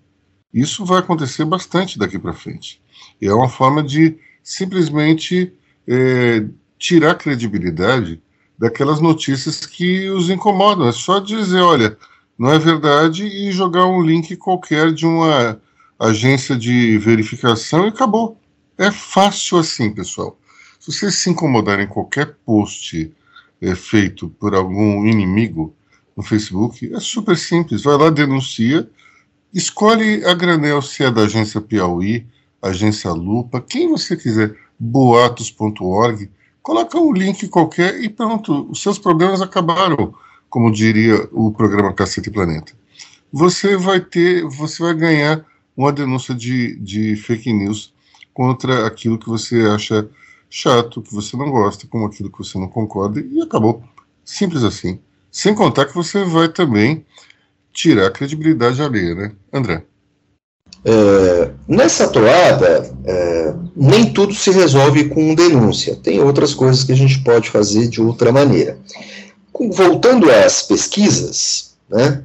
Isso vai acontecer bastante daqui para frente. É uma forma de simplesmente é, tirar credibilidade daquelas notícias que os incomodam. É só dizer, olha, não é verdade e jogar um link qualquer de uma agência de verificação e acabou. É fácil assim, pessoal. Se vocês se incomodarem em qualquer post é, feito por algum inimigo no Facebook, é super simples. Vai lá, denuncia, escolhe a granel se é da agência Piauí, agência Lupa, quem você quiser, boatos.org, coloca um link qualquer e pronto, os seus problemas acabaram, como diria o programa Cacete Planeta. Você vai ter, você vai ganhar uma denúncia de, de fake news contra aquilo que você acha chato, que você não gosta, como aquilo que você não concorda, e acabou. Simples assim. Sem contar que você vai também tirar a credibilidade alheia, né? André. É, nessa toada, é, nem tudo se resolve com denúncia. Tem outras coisas que a gente pode fazer de outra maneira. Voltando às pesquisas, né,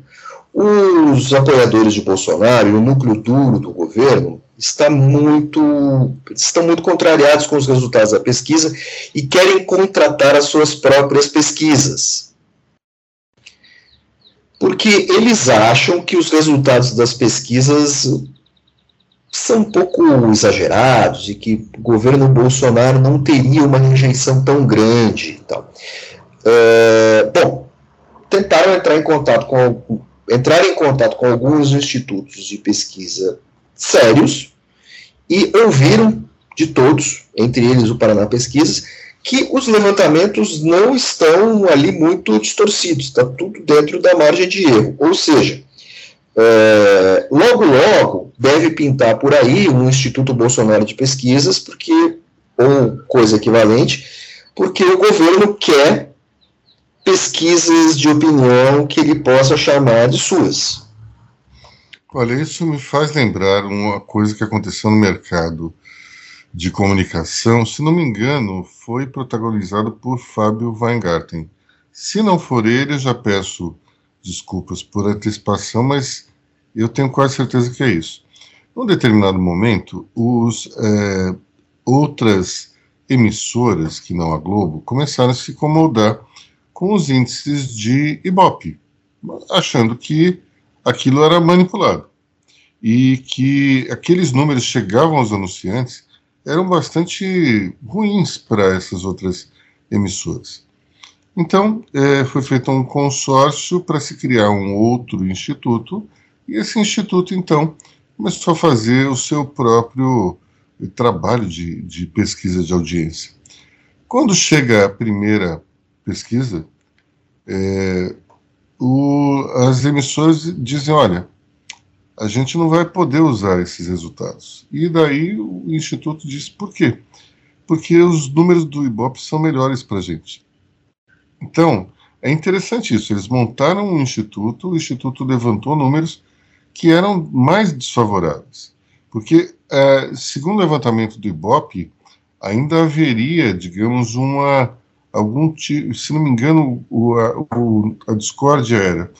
os apoiadores de Bolsonaro e o núcleo duro do governo está muito, estão muito contrariados com os resultados da pesquisa e querem contratar as suas próprias pesquisas porque eles acham que os resultados das pesquisas são um pouco exagerados e que o governo Bolsonaro não teria uma rejeição tão grande e tal. É, bom, tentaram entrar em contato com entrar em contato com alguns institutos de pesquisa sérios e ouviram de todos, entre eles o Paraná Pesquisas, que os levantamentos não estão ali muito distorcidos, está tudo dentro da margem de erro. Ou seja, é, logo, logo deve pintar por aí um Instituto Bolsonaro de Pesquisas, porque, ou coisa equivalente, porque o governo quer pesquisas de opinião que ele possa chamar de suas. Olha, isso me faz lembrar uma coisa que aconteceu no mercado de comunicação, se não me engano, foi protagonizado por Fábio Weingarten. Se não for ele, eu já peço desculpas por antecipação, mas eu tenho quase certeza que é isso. Num determinado momento, os, é, outras emissoras, que não a Globo, começaram a se incomodar com os índices de Ibope, achando que aquilo era manipulado e que aqueles números chegavam aos anunciantes eram bastante ruins para essas outras emissoras. Então, é, foi feito um consórcio para se criar um outro instituto, e esse instituto, então, começou a fazer o seu próprio trabalho de, de pesquisa de audiência. Quando chega a primeira pesquisa, é, o, as emissoras dizem: olha, a gente não vai poder usar esses resultados. E daí o Instituto disse: por quê? Porque os números do Ibope são melhores para a gente. Então, é interessante isso. Eles montaram um instituto, o instituto levantou números que eram mais desfavoráveis. Porque, é, segundo o levantamento do Ibope, ainda haveria, digamos, uma. Algum Se não me engano, o, a, o, a discórdia era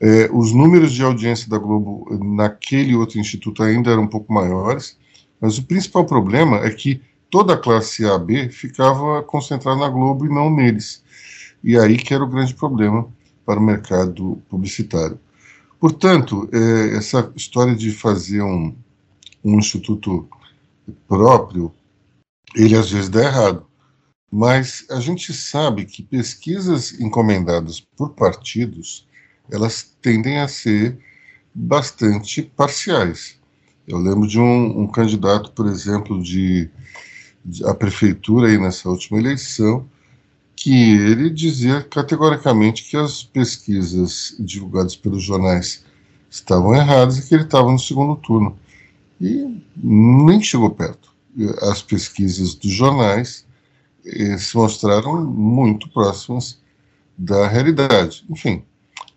É, os números de audiência da Globo naquele outro instituto ainda eram um pouco maiores, mas o principal problema é que toda a classe A, B ficava concentrada na Globo e não neles. E aí que era o grande problema para o mercado publicitário. Portanto, é, essa história de fazer um, um instituto próprio, ele às vezes dá errado. Mas a gente sabe que pesquisas encomendadas por partidos, elas tendem a ser bastante parciais. Eu lembro de um, um candidato, por exemplo, de, de a prefeitura aí nessa última eleição, que ele dizia categoricamente que as pesquisas divulgadas pelos jornais estavam erradas e que ele estava no segundo turno. E nem chegou perto. As pesquisas dos jornais se mostraram muito próximas da realidade. Enfim,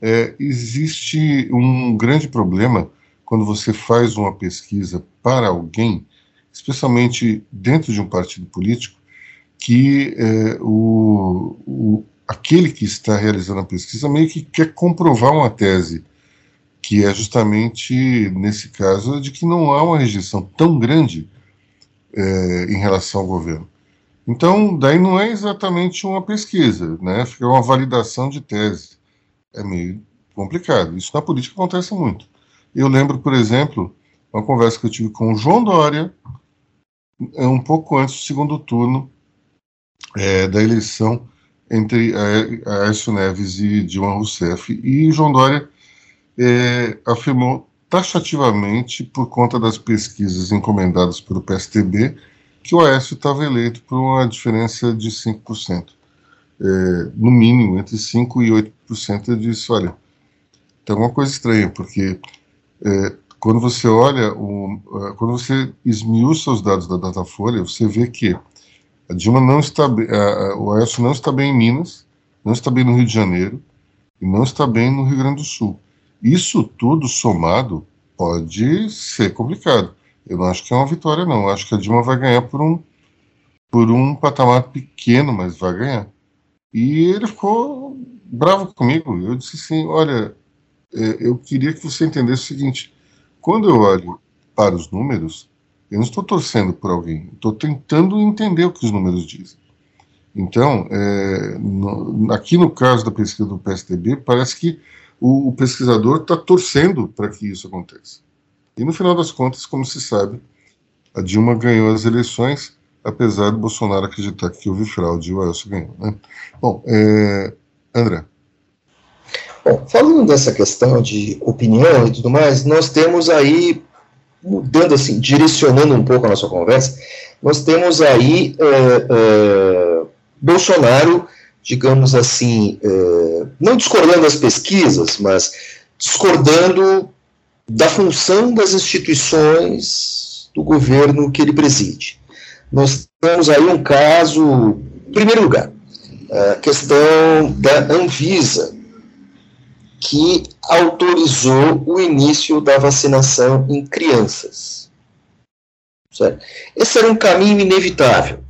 é, existe um grande problema quando você faz uma pesquisa para alguém, especialmente dentro de um partido político, que é, o, o, aquele que está realizando a pesquisa meio que quer comprovar uma tese, que é justamente, nesse caso, de que não há uma rejeição tão grande é, em relação ao governo. Então, daí não é exatamente uma pesquisa, né? Fica uma validação de tese. É meio complicado. Isso na política acontece muito. Eu lembro, por exemplo, uma conversa que eu tive com o João Dória, um pouco antes do segundo turno, é, da eleição entre Aécio Neves e Dilma Rousseff. E João Dória é, afirmou taxativamente, por conta das pesquisas encomendadas pelo PSTB, que o Aécio estava eleito por uma diferença de 5%. É, no mínimo, entre 5% e 8%, eu disse, olha, tem uma coisa estranha, porque é, quando você olha, o, quando você esmiuça os dados da Datafolha, você vê que a Dilma não está o Aécio não está bem em Minas, não está bem no Rio de Janeiro e não está bem no Rio Grande do Sul. Isso tudo somado pode ser complicado. Eu não acho que é uma vitória, não. Eu acho que a Dilma vai ganhar por um, por um patamar pequeno, mas vai ganhar. E ele ficou bravo comigo. Eu disse assim: olha, é, eu queria que você entendesse o seguinte: quando eu olho para os números, eu não estou torcendo por alguém, estou tentando entender o que os números dizem. Então, é, no, aqui no caso da pesquisa do PSDB, parece que o, o pesquisador está torcendo para que isso aconteça. E no final das contas, como se sabe, a Dilma ganhou as eleições, apesar do Bolsonaro acreditar que houve fraude e o Aécio ganhou. Né? Bom, é, André. Bom, falando dessa questão de opinião e tudo mais, nós temos aí mudando assim, direcionando um pouco a nossa conversa, nós temos aí uh, uh, Bolsonaro, digamos assim, uh, não discordando das pesquisas, mas discordando da função das instituições do governo que ele preside. Nós temos aí um caso, em primeiro lugar, a questão da Anvisa, que autorizou o início da vacinação em crianças. Certo? Esse era um caminho inevitável.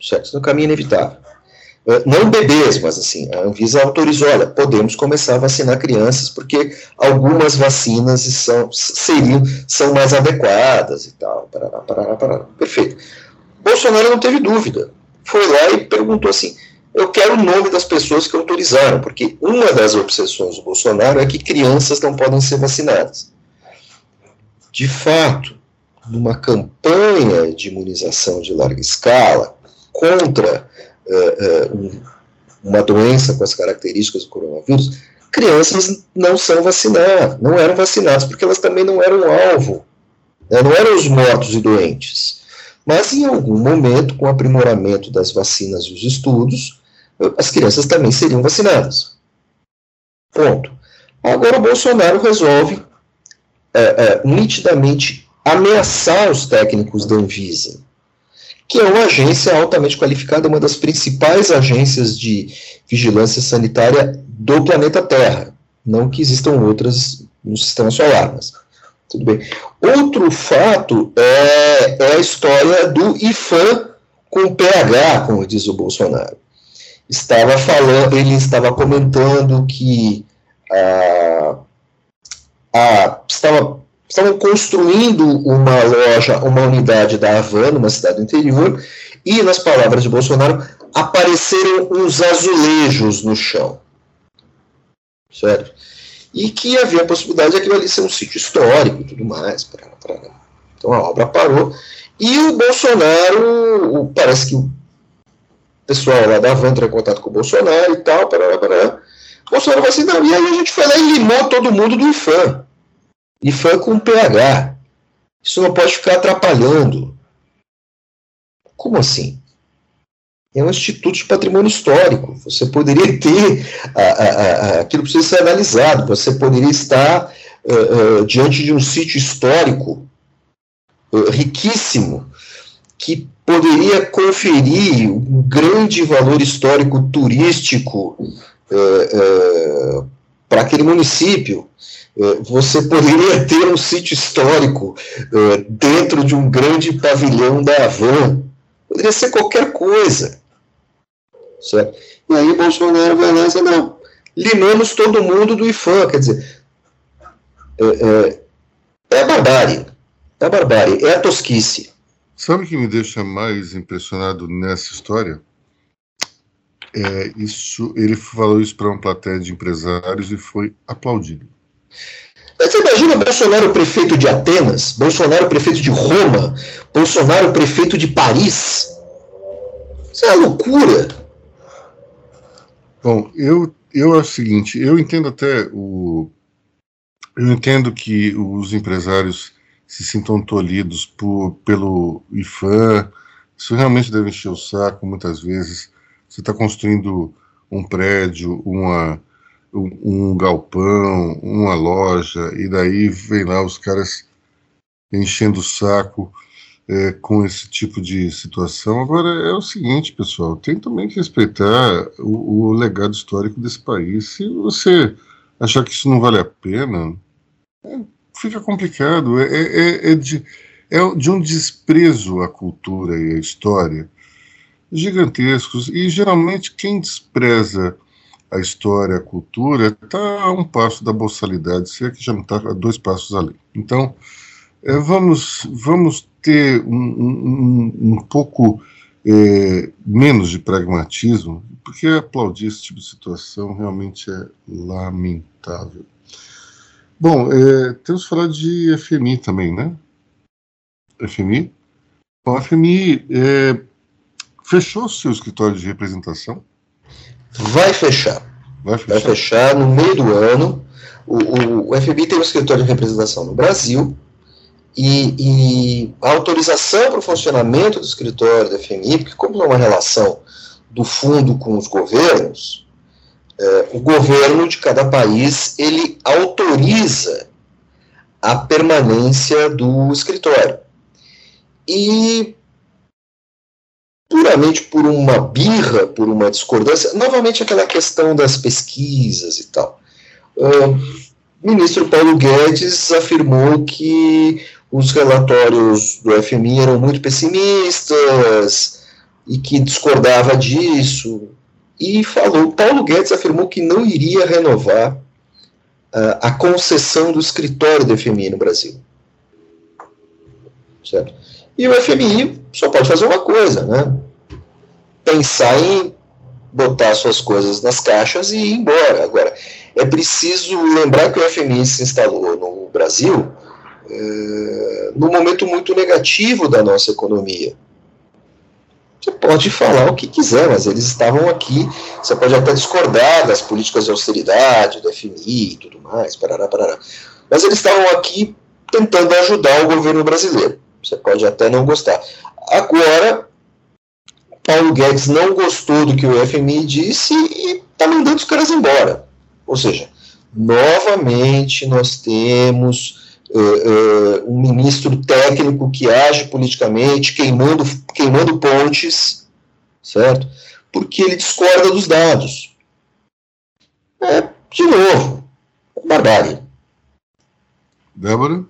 Certo? Esse era um caminho inevitável. Eh, não bebês, mas assim, a Anvisa autorizou, olha, podemos começar a vacinar crianças, porque algumas vacinas são, seriam, são mais adequadas e tal. Parará, parará, parará. Perfeito. Bolsonaro não teve dúvida. Foi lá e perguntou assim: eu quero o nome das pessoas que autorizaram, porque uma das obsessões do Bolsonaro é que crianças não podem ser vacinadas. De fato, numa campanha de imunização de larga escala contra uh, um, uma doença com as características do coronavírus, crianças não são vacinadas, não eram vacinadas, porque elas também não eram alvo, né, não eram os mortos e doentes. Mas em algum momento, com o aprimoramento das vacinas e os estudos, as crianças também seriam vacinadas. Ponto. Agora o Bolsonaro resolve é, é, nitidamente ameaçar os técnicos da Anvisa, que é uma agência altamente qualificada, uma das principais agências de vigilância sanitária do planeta Terra. Não que existam outras no sistema solar, mas tudo bem. Outro fato é, é a história do IFAM com PH, como diz o Bolsonaro estava falando, ele estava comentando que a, a, estava, estavam construindo uma loja, uma unidade da Havan, numa cidade do interior, e, nas palavras de Bolsonaro, apareceram uns azulejos no chão. Certo? E que havia a possibilidade de aquilo ali ser um sítio histórico e tudo mais. Então a obra parou. E o Bolsonaro, parece que o pessoal lá da Havan entrou em contato com o Bolsonaro e tal. O Bolsonaro falou assim, não, e aí a gente foi lá e limou todo mundo do IFAM. IFAM com PH. Isso não pode ficar atrapalhando. Como assim? É um instituto de patrimônio histórico. Você poderia ter. A, a, a, aquilo precisa ser analisado. Você poderia estar uh, uh, diante de um sítio histórico uh, riquíssimo que poderia conferir um grande valor histórico turístico para aquele município. Você poderia ter um sítio histórico dentro de um grande pavilhão da Havan Poderia ser qualquer coisa. Certo? E aí Bolsonaro vai lá e diz, não, limamos todo mundo do IFAM, quer dizer, é, é, é a barbárie, é a barbárie, é a tosquice. Sabe o que me deixa mais impressionado nessa história? É isso, ele falou isso para uma plateia de empresários e foi aplaudido. Você imagina Bolsonaro prefeito de Atenas, Bolsonaro prefeito de Roma, Bolsonaro prefeito de Paris? Isso é uma loucura. Bom, eu, eu é o seguinte, eu entendo até o. Eu entendo que os empresários se sintam tolhidos por, pelo IFAM, isso realmente deve encher o saco muitas vezes. Você está construindo um prédio, uma, um galpão, uma loja, e daí vem lá os caras enchendo o saco é, com esse tipo de situação. Agora, é o seguinte, pessoal, tem também que respeitar o, o legado histórico desse país. Se você achar que isso não vale a pena, é, fica complicado. É, é, é, de, é de um desprezo à cultura e à história gigantescos. E geralmente quem despreza a história, a cultura, está a um passo da boçalidade, se é que já não está a dois passos ali. Então, é, vamos, vamos ter um, um, um pouco é, menos de pragmatismo, porque aplaudir esse tipo de situação realmente é lamentável. Bom, é, temos que falar de FMI também, né? FMI? Bom, a FMI é, fechou seu escritório de representação Vai fechar. Vai fechar, Vai fechar no meio do ano. O, o, o FBI tem um escritório de representação no Brasil e, e a autorização para o funcionamento do escritório da FMI, porque como é uma relação do fundo com os governos, é, o governo de cada país ele autoriza a permanência do escritório. E puramente por uma birra, por uma discordância, novamente aquela questão das pesquisas e tal. O ministro Paulo Guedes afirmou que os relatórios do FMI eram muito pessimistas e que discordava disso. E falou, Paulo Guedes afirmou que não iria renovar uh, a concessão do escritório do FMI no Brasil. Certo? E o FMI só pode fazer uma coisa, né? Pensar em botar suas coisas nas caixas e ir embora. Agora, é preciso lembrar que o FMI se instalou no Brasil é, num momento muito negativo da nossa economia. Você pode falar o que quiser, mas eles estavam aqui. Você pode até discordar das políticas de austeridade, do FMI e tudo mais, parará, parará. Mas eles estavam aqui tentando ajudar o governo brasileiro. Você pode até não gostar. Agora, Paulo Guedes não gostou do que o FMI disse e está mandando os caras embora. Ou seja, novamente nós temos uh, uh, um ministro técnico que age politicamente, queimando, queimando pontes, certo? Porque ele discorda dos dados. É, de novo, é barbárie. Débora?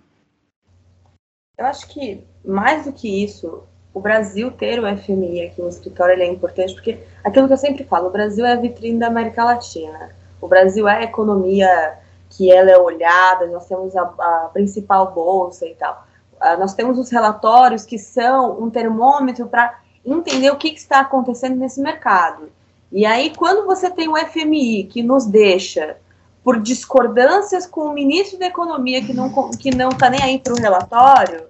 Eu acho que, mais do que isso, o Brasil ter o FMI aqui no escritório é importante, porque aquilo que eu sempre falo, o Brasil é a vitrine da América Latina. O Brasil é a economia que ela é olhada, nós temos a, a principal bolsa e tal. Uh, nós temos os relatórios que são um termômetro para entender o que, que, está acontecendo nesse mercado. E aí, quando você tem o FMI que nos deixa por discordâncias com o ministro da Economia que não que não está nem aí para o relatório,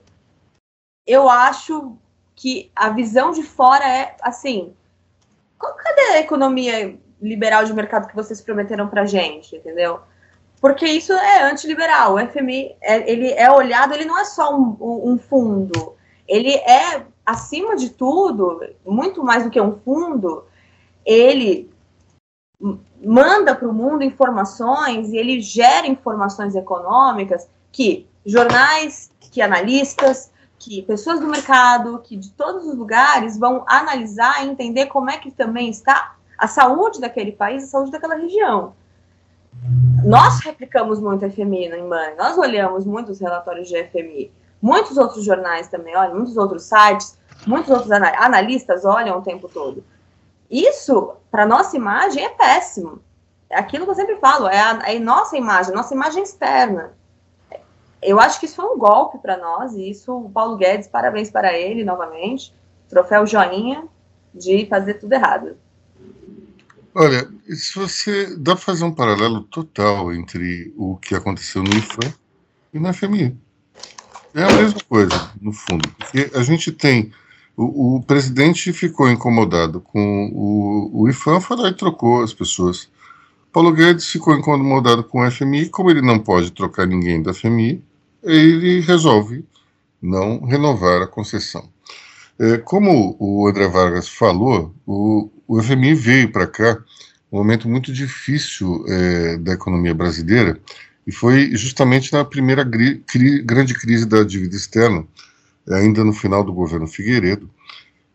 eu acho que a visão de fora é assim: cadê a economia liberal de mercado que vocês prometeram para gente, entendeu? Porque isso é antiliberal. O FMI é, ele é olhado, ele não é só um, um fundo, ele é acima de tudo, muito mais do que um fundo, ele manda para o mundo informações e ele gera informações econômicas que jornais, que analistas, que pessoas do mercado, que de todos os lugares vão analisar e entender como é que também está a saúde daquele país, a saúde daquela região. Nós replicamos muito a FMI no IMAN, nós olhamos muitos relatórios de FMI, muitos outros jornais também olham, muitos outros sites, muitos outros analistas olham o tempo todo. Isso, para nossa imagem, é péssimo. É aquilo que eu sempre falo, é a, é a nossa imagem, nossa imagem externa. Eu acho que isso foi um golpe para nós, e isso, o Paulo Guedes, parabéns para ele novamente, troféu joinha de fazer tudo errado. Olha, se você dá para fazer um paralelo total entre o que aconteceu no IFAM e na FMI. É a mesma coisa, no fundo, porque a gente tem o, presidente ficou incomodado com o, o lá e trocou as pessoas. Paulo Guedes ficou incomodado com o FMI, como ele não pode trocar ninguém da FMI, ele resolve não renovar a concessão. É, como o André Vargas falou, o, o FMI veio para cá um momento muito difícil é, da economia brasileira, e foi justamente na primeira cri grande crise da dívida externa, ainda no final do governo Figueiredo,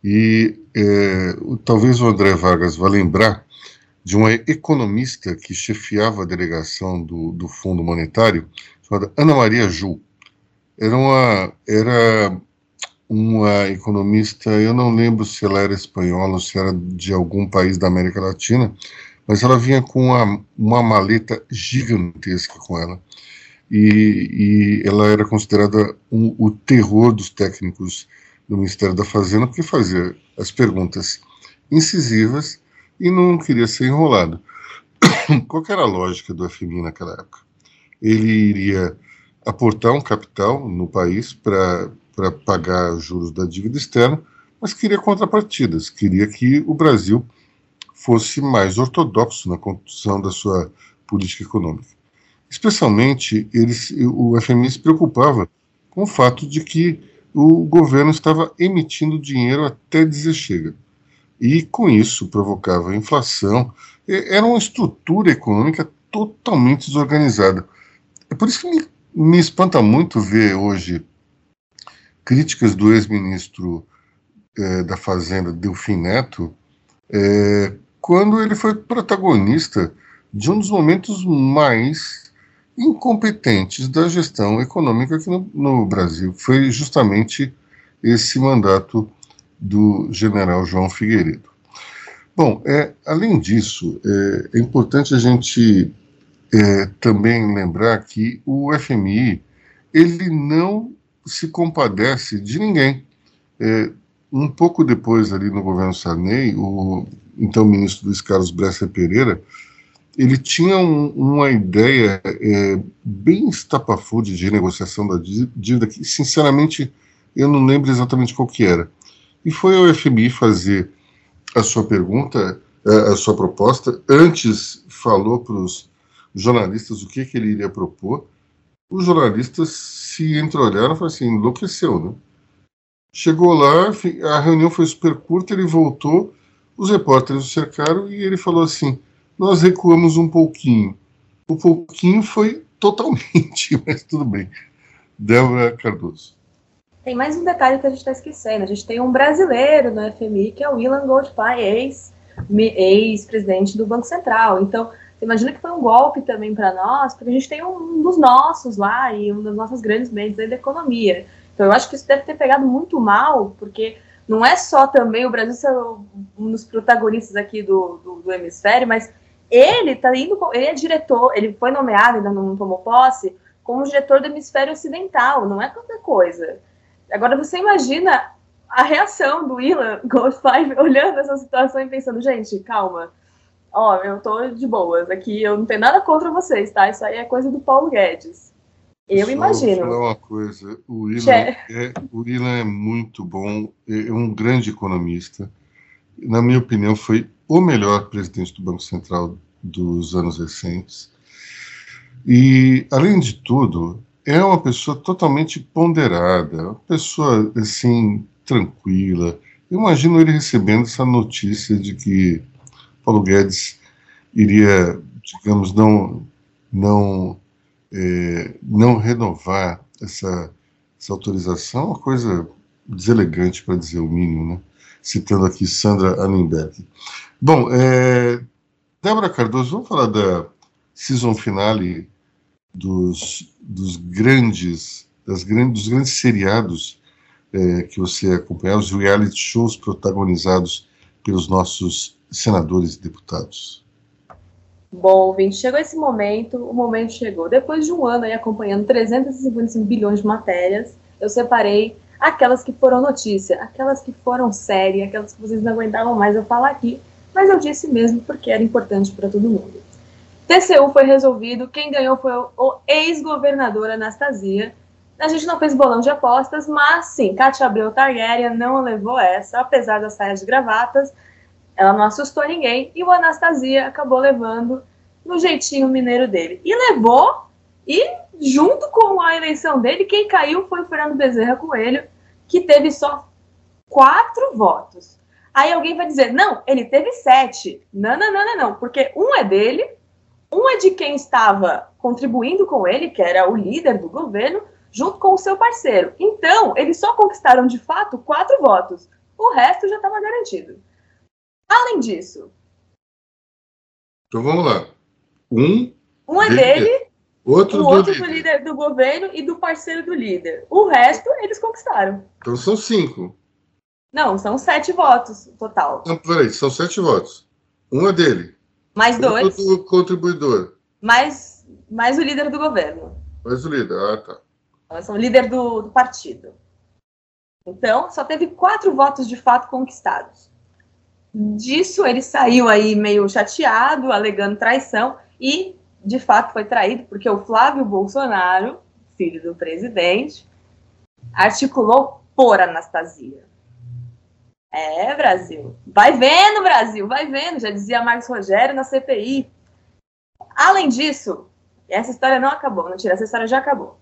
e é, talvez o André Vargas vá lembrar de uma economista que chefiava a delegação do, do Fundo Monetário, chamada Ana Maria Ju. Era uma, era uma economista, eu não lembro se ela era espanhola ou se era de algum país da América Latina, mas ela vinha com uma, uma maleta gigantesca com ela e, e ela era considerada um, o terror dos técnicos do Ministério da Fazenda, porque fazia as perguntas incisivas e não queria ser enrolado. Qual era a lógica do FMI naquela época? Ele iria aportar um capital no país para pagar os juros da dívida externa, mas queria contrapartidas, queria que o Brasil fosse mais ortodoxo na condução da sua política econômica. Especialmente, eles, o FMI se preocupava com o fato de que o governo estava emitindo dinheiro até dizer chega. E com isso provocava inflação. Era uma estrutura econômica totalmente desorganizada. É por isso que me, me espanta muito ver hoje críticas do ex-ministro é, da Fazenda, Delfim Neto, é, quando ele foi protagonista de um dos momentos mais incompetentes da gestão econômica aqui no, no Brasil. Foi justamente esse mandato do general João Figueiredo. Bom, é, além disso, é, é importante a gente é, também lembrar que o FMI ele não se compadece de ninguém. É, um pouco depois, ali no governo Sarney, o então ministro Luiz Carlos Bresser Pereira ele tinha um, uma ideia é, bem estapafúrdia de negociação da dívida que, sinceramente, eu não lembro exatamente qual que era. E foi ao FMI fazer a sua pergunta, a, a sua proposta, antes falou para os jornalistas o que, que ele iria propor, os jornalistas se entreolharam e falaram assim, enlouqueceu, né? Chegou lá, a reunião foi super curta, ele voltou, os repórteres o cercaram e ele falou assim, nós recuamos um pouquinho. O pouquinho foi totalmente, mas tudo bem. Débora Cardoso. Tem mais um detalhe que a gente está esquecendo. A gente tem um brasileiro no FMI, que é o Ilan Goldpai, ex-presidente do Banco Central. Então, você imagina que foi um golpe também para nós, porque a gente tem um dos nossos lá e um das nossas grandes mentes da economia. Então, eu acho que isso deve ter pegado muito mal, porque não é só também o Brasil ser um dos protagonistas aqui do, do, do hemisfério, mas ele tá indo, ele é diretor, ele foi nomeado, ainda não tomou posse, como diretor do hemisfério ocidental, não é qualquer coisa. Agora você imagina a reação do Ilan Five olhando essa situação e pensando, gente, calma. Ó, eu tô de boas aqui, eu não tenho nada contra vocês, tá? Isso aí é coisa do Paulo Guedes. Eu Só imagino. Vou falar uma coisa, o Ilan, é, o Ilan é muito bom, é um grande economista. Na minha opinião, foi o melhor presidente do Banco Central dos anos recentes. E, além de tudo, é uma pessoa totalmente ponderada, uma pessoa, assim, tranquila. Eu imagino ele recebendo essa notícia de que Paulo Guedes iria, digamos, não, não, é, não renovar essa, essa autorização, uma coisa deselegante, para dizer o mínimo, né? Citando aqui Sandra Annenberg. Bom, é, Débora Cardoso, vamos falar da season finale dos, dos grandes, das grandes, dos grandes seriados é, que você acompanhava, os reality shows protagonizados pelos nossos senadores e deputados. Bom, ouvinte, chegou esse momento, o momento chegou. Depois de um ano aí acompanhando 355 bilhões de matérias, eu separei aquelas que foram notícia, aquelas que foram série, aquelas que vocês não aguentavam mais eu falar aqui, mas eu disse mesmo porque era importante para todo mundo. TCU foi resolvido, quem ganhou foi o ex-governador Anastasia. A gente não fez bolão de apostas, mas sim, Katia Abreu Targaryen não levou essa, apesar das saias de gravatas, ela não assustou ninguém, e o Anastasia acabou levando no jeitinho mineiro dele. E levou, e junto com a eleição dele, quem caiu foi o Fernando Bezerra Coelho, que teve só quatro votos. Aí alguém vai dizer, não, ele teve sete. Não, não, não, não, não, porque um é dele, um é de quem estava contribuindo com ele, que era o líder do governo, junto com o seu parceiro. Então, eles só conquistaram de fato quatro votos. O resto já estava garantido. Além disso. Então vamos lá. Um. Um é dele, dele outro, o do, outro líder. do líder do governo e do parceiro do líder. O resto eles conquistaram. Então são cinco. Não, são sete votos total. Não, peraí, são sete votos. Um é dele. Mais um dois. do contribuidor. Mais, mais o líder do governo. Mais o líder, ah, tá. Elas são líder do, do partido. Então, só teve quatro votos de fato conquistados. Disso, ele saiu aí meio chateado, alegando traição, e de fato foi traído, porque o Flávio Bolsonaro, filho do presidente, articulou por Anastasia. É, Brasil. Vai vendo, Brasil, vai vendo, já dizia Marcos Rogério na CPI. Além disso, essa história não acabou, não tira, essa história já acabou.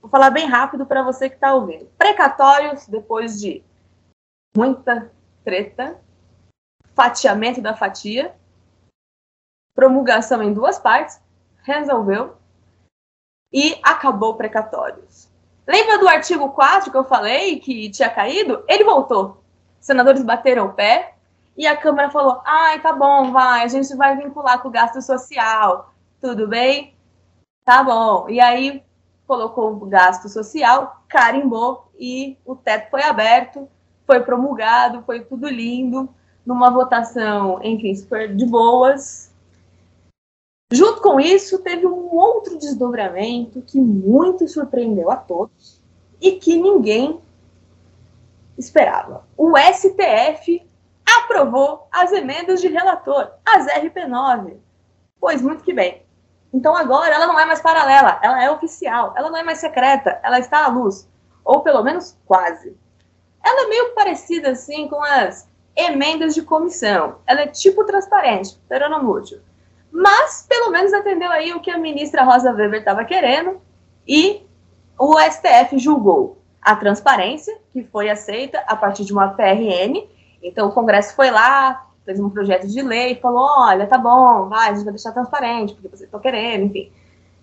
Vou falar bem rápido para você que está ouvindo. Precatórios, depois de muita treta, fatiamento da fatia, promulgação em duas partes, resolveu e acabou precatórios. Lembra do artigo 4 que eu falei que tinha caído? Ele voltou senadores bateram o pé e a Câmara falou: ai, tá bom, vai, a gente vai vincular com o gasto social, tudo bem? Tá bom. E aí colocou o gasto social, carimbou e o teto foi aberto, foi promulgado, foi tudo lindo, numa votação, enfim, super de boas. Junto com isso, teve um outro desdobramento que muito surpreendeu a todos e que ninguém esperava. O STF aprovou as emendas de relator, as RP9. Pois muito que bem. Então agora ela não é mais paralela, ela é oficial, ela não é mais secreta, ela está à luz. Ou pelo menos quase. Ela é meio parecida assim com as emendas de comissão. Ela é tipo transparente, peronomútil. Mas pelo menos atendeu aí o que a ministra Rosa Weber estava querendo e o STF julgou a transparência, que foi aceita a partir de uma PRN. Então, o Congresso foi lá, fez um projeto de lei, falou: olha, tá bom, vai, a gente vai deixar transparente, porque vocês estão querendo, enfim.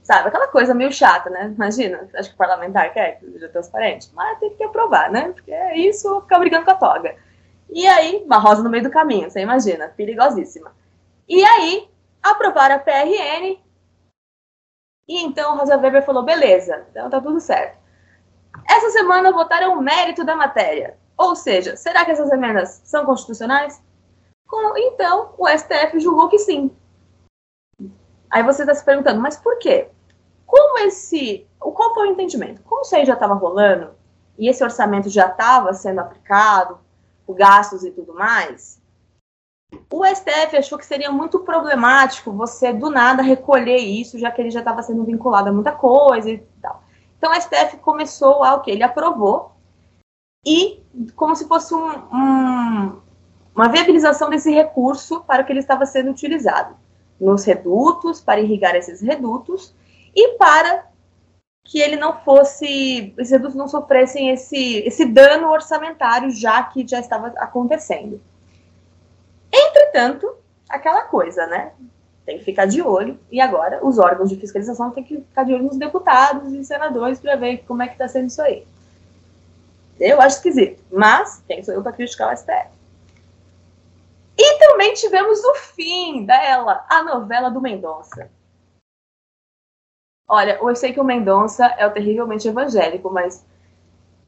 Sabe, aquela coisa meio chata, né? Imagina, acho que o parlamentar quer que seja transparente, mas tem que aprovar, né? Porque é isso, ficar brigando com a toga. E aí, uma rosa no meio do caminho, você imagina, perigosíssima. E aí, aprovaram a PRN, e então Rosa Weber falou: beleza, então tá tudo certo. Essa semana votaram o mérito da matéria. Ou seja, será que essas emendas são constitucionais? Então, o STF julgou que sim. Aí você está se perguntando, mas por quê? Como esse. Qual foi o entendimento? Como isso aí já estava rolando e esse orçamento já estava sendo aplicado, o gastos e tudo mais, o STF achou que seria muito problemático você do nada recolher isso, já que ele já estava sendo vinculado a muita coisa e tal. Então o STF começou a o que? Ele aprovou e como se fosse um, um, uma viabilização desse recurso para que ele estava sendo utilizado nos redutos, para irrigar esses redutos e para que ele não fosse, os redutos não sofressem esse, esse dano orçamentário já que já estava acontecendo. Entretanto, aquela coisa, né? Tem que ficar de olho. E agora, os órgãos de fiscalização têm que ficar de olho nos deputados e senadores para ver como é que está sendo isso aí. Eu acho esquisito, mas quem sou eu para criticar o STF? E também tivemos o fim dela, a novela do Mendonça. Olha, eu sei que o Mendonça é o terrivelmente evangélico, mas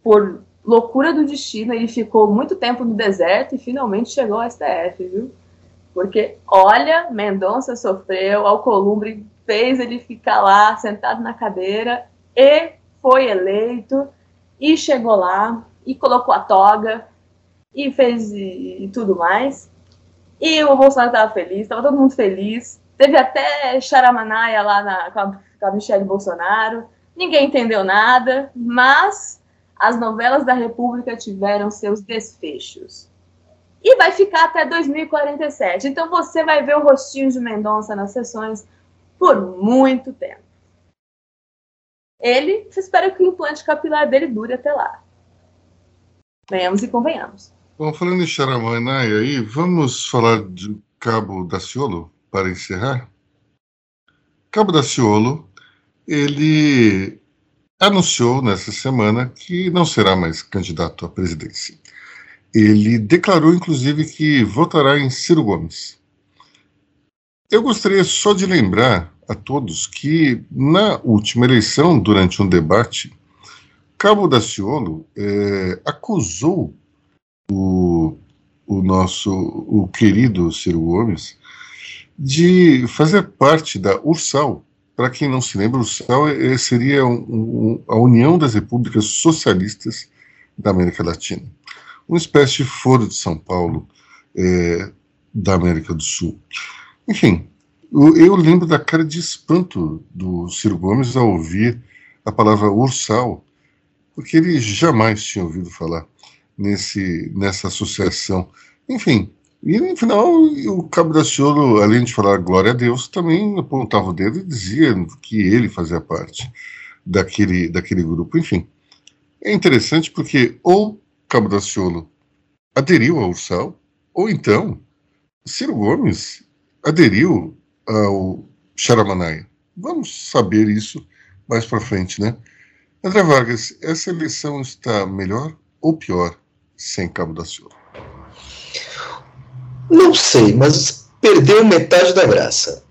por loucura do destino, ele ficou muito tempo no deserto e finalmente chegou ao STF, viu? Porque, olha, Mendonça sofreu, Alcolumbre fez ele ficar lá sentado na cadeira e foi eleito e chegou lá e colocou a toga e fez e, e tudo mais. E o Bolsonaro estava feliz, estava todo mundo feliz. Teve até charamanaia lá na, com, a, com a Michelle Bolsonaro. Ninguém entendeu nada, mas as novelas da República tiveram seus desfechos. E vai ficar até 2047. Então você vai ver o rostinho de Mendonça nas sessões por muito tempo. Ele, espera que o implante capilar dele dure até lá. Venhamos e convenhamos. Bom, falando em Charamanai aí, vamos falar de Cabo Daciolo para encerrar? Cabo Daciolo, ele anunciou nessa semana que não será mais candidato à presidência. Ele declarou, inclusive, que votará em Ciro Gomes. Eu gostaria só de lembrar a todos que, na última eleição, durante um debate, Cabo Daciolo é, acusou o, o nosso o querido Ciro Gomes de fazer parte da Ursal, para quem não se lembra, o CEL seria um, um, a União das Repúblicas Socialistas da América Latina. Uma espécie de foro de São Paulo é, da América do Sul. Enfim, eu, eu, lembro da cara de espanto do Ciro Gomes ao ouvir a palavra ursal, porque ele jamais tinha ouvido falar nesse, nessa associação. Enfim, e no final, o Cabo da Ciolo, além de falar glória a Deus, também apontava o dedo e dizia que ele fazia parte daquele, daquele grupo. Enfim, é interessante porque ou Cabo da Ciolo aderiu ao Ursal, ou então Ciro Gomes aderiu ao Charamanaia. Vamos saber isso mais para frente, né? André Vargas, essa eleição está melhor ou pior sem Cabo da Ciolo? Não sei, mas perdeu metade da graça.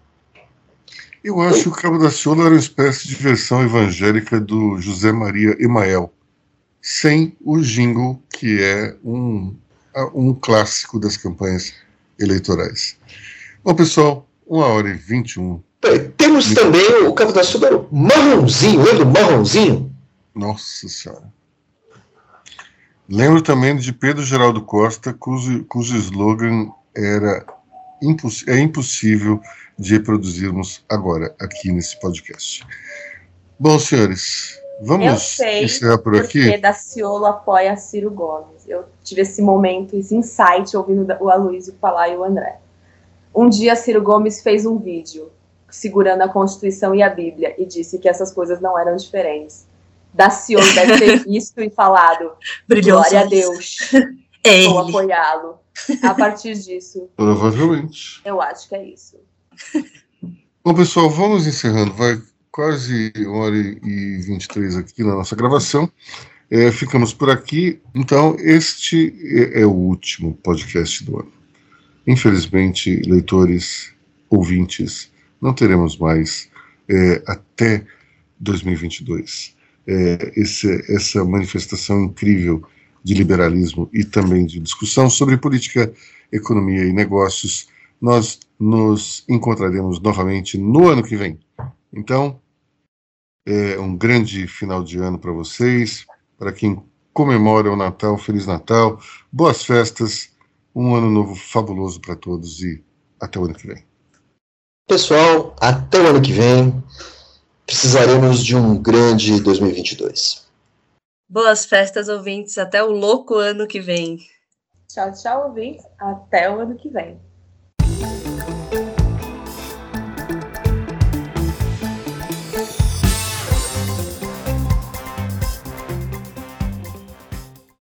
Eu acho que o Cabo da Ciolo era uma espécie de versão evangélica do José Maria Emael, sem o jingle, que é um, um clássico das campanhas eleitorais. Bom, pessoal, uma hora e vinte e um. Temos também o Cabo da Ciolo, marronzinho, lembra do marronzinho? Nossa Senhora. Lembro também de Pedro Geraldo Costa, cujo, cujo slogan era imposs é impossível de reproduzirmos agora aqui nesse podcast. Bom, senhores, vamos encerrar por aqui. Porque Daciolo apoia Ciro Gomes. Eu tive esse momento, esse insight ouvindo o Aloysio falar e o André. Um dia Ciro Gomes fez um vídeo segurando a Constituição e a Bíblia e disse que essas coisas não eram diferentes. Daciolo deve ter visto e falado: Brilhou Glória a Deus. É Vou apoiá-lo. A partir disso. Provavelmente. Eu acho que é isso. Bom, pessoal, vamos encerrando. Vai quase uma hora e 23 aqui na nossa gravação. É, ficamos por aqui. Então, este é, é, o último podcast do ano. Infelizmente, leitores, ouvintes, não teremos mais é, até 2022. É, esse, essa manifestação incrível de liberalismo e também de discussão sobre política, economia e negócios. Nós nos encontraremos novamente no ano que vem. Então, é um grande final de ano para vocês, para quem comemora o Natal, Feliz Natal, boas festas, um ano novo fabuloso para todos e até o ano que vem. Pessoal, até o ano que vem, precisaremos de um grande 2022. Boas festas, ouvintes, até o louco ano que vem. Tchau, tchau, ouvintes, até o ano que vem.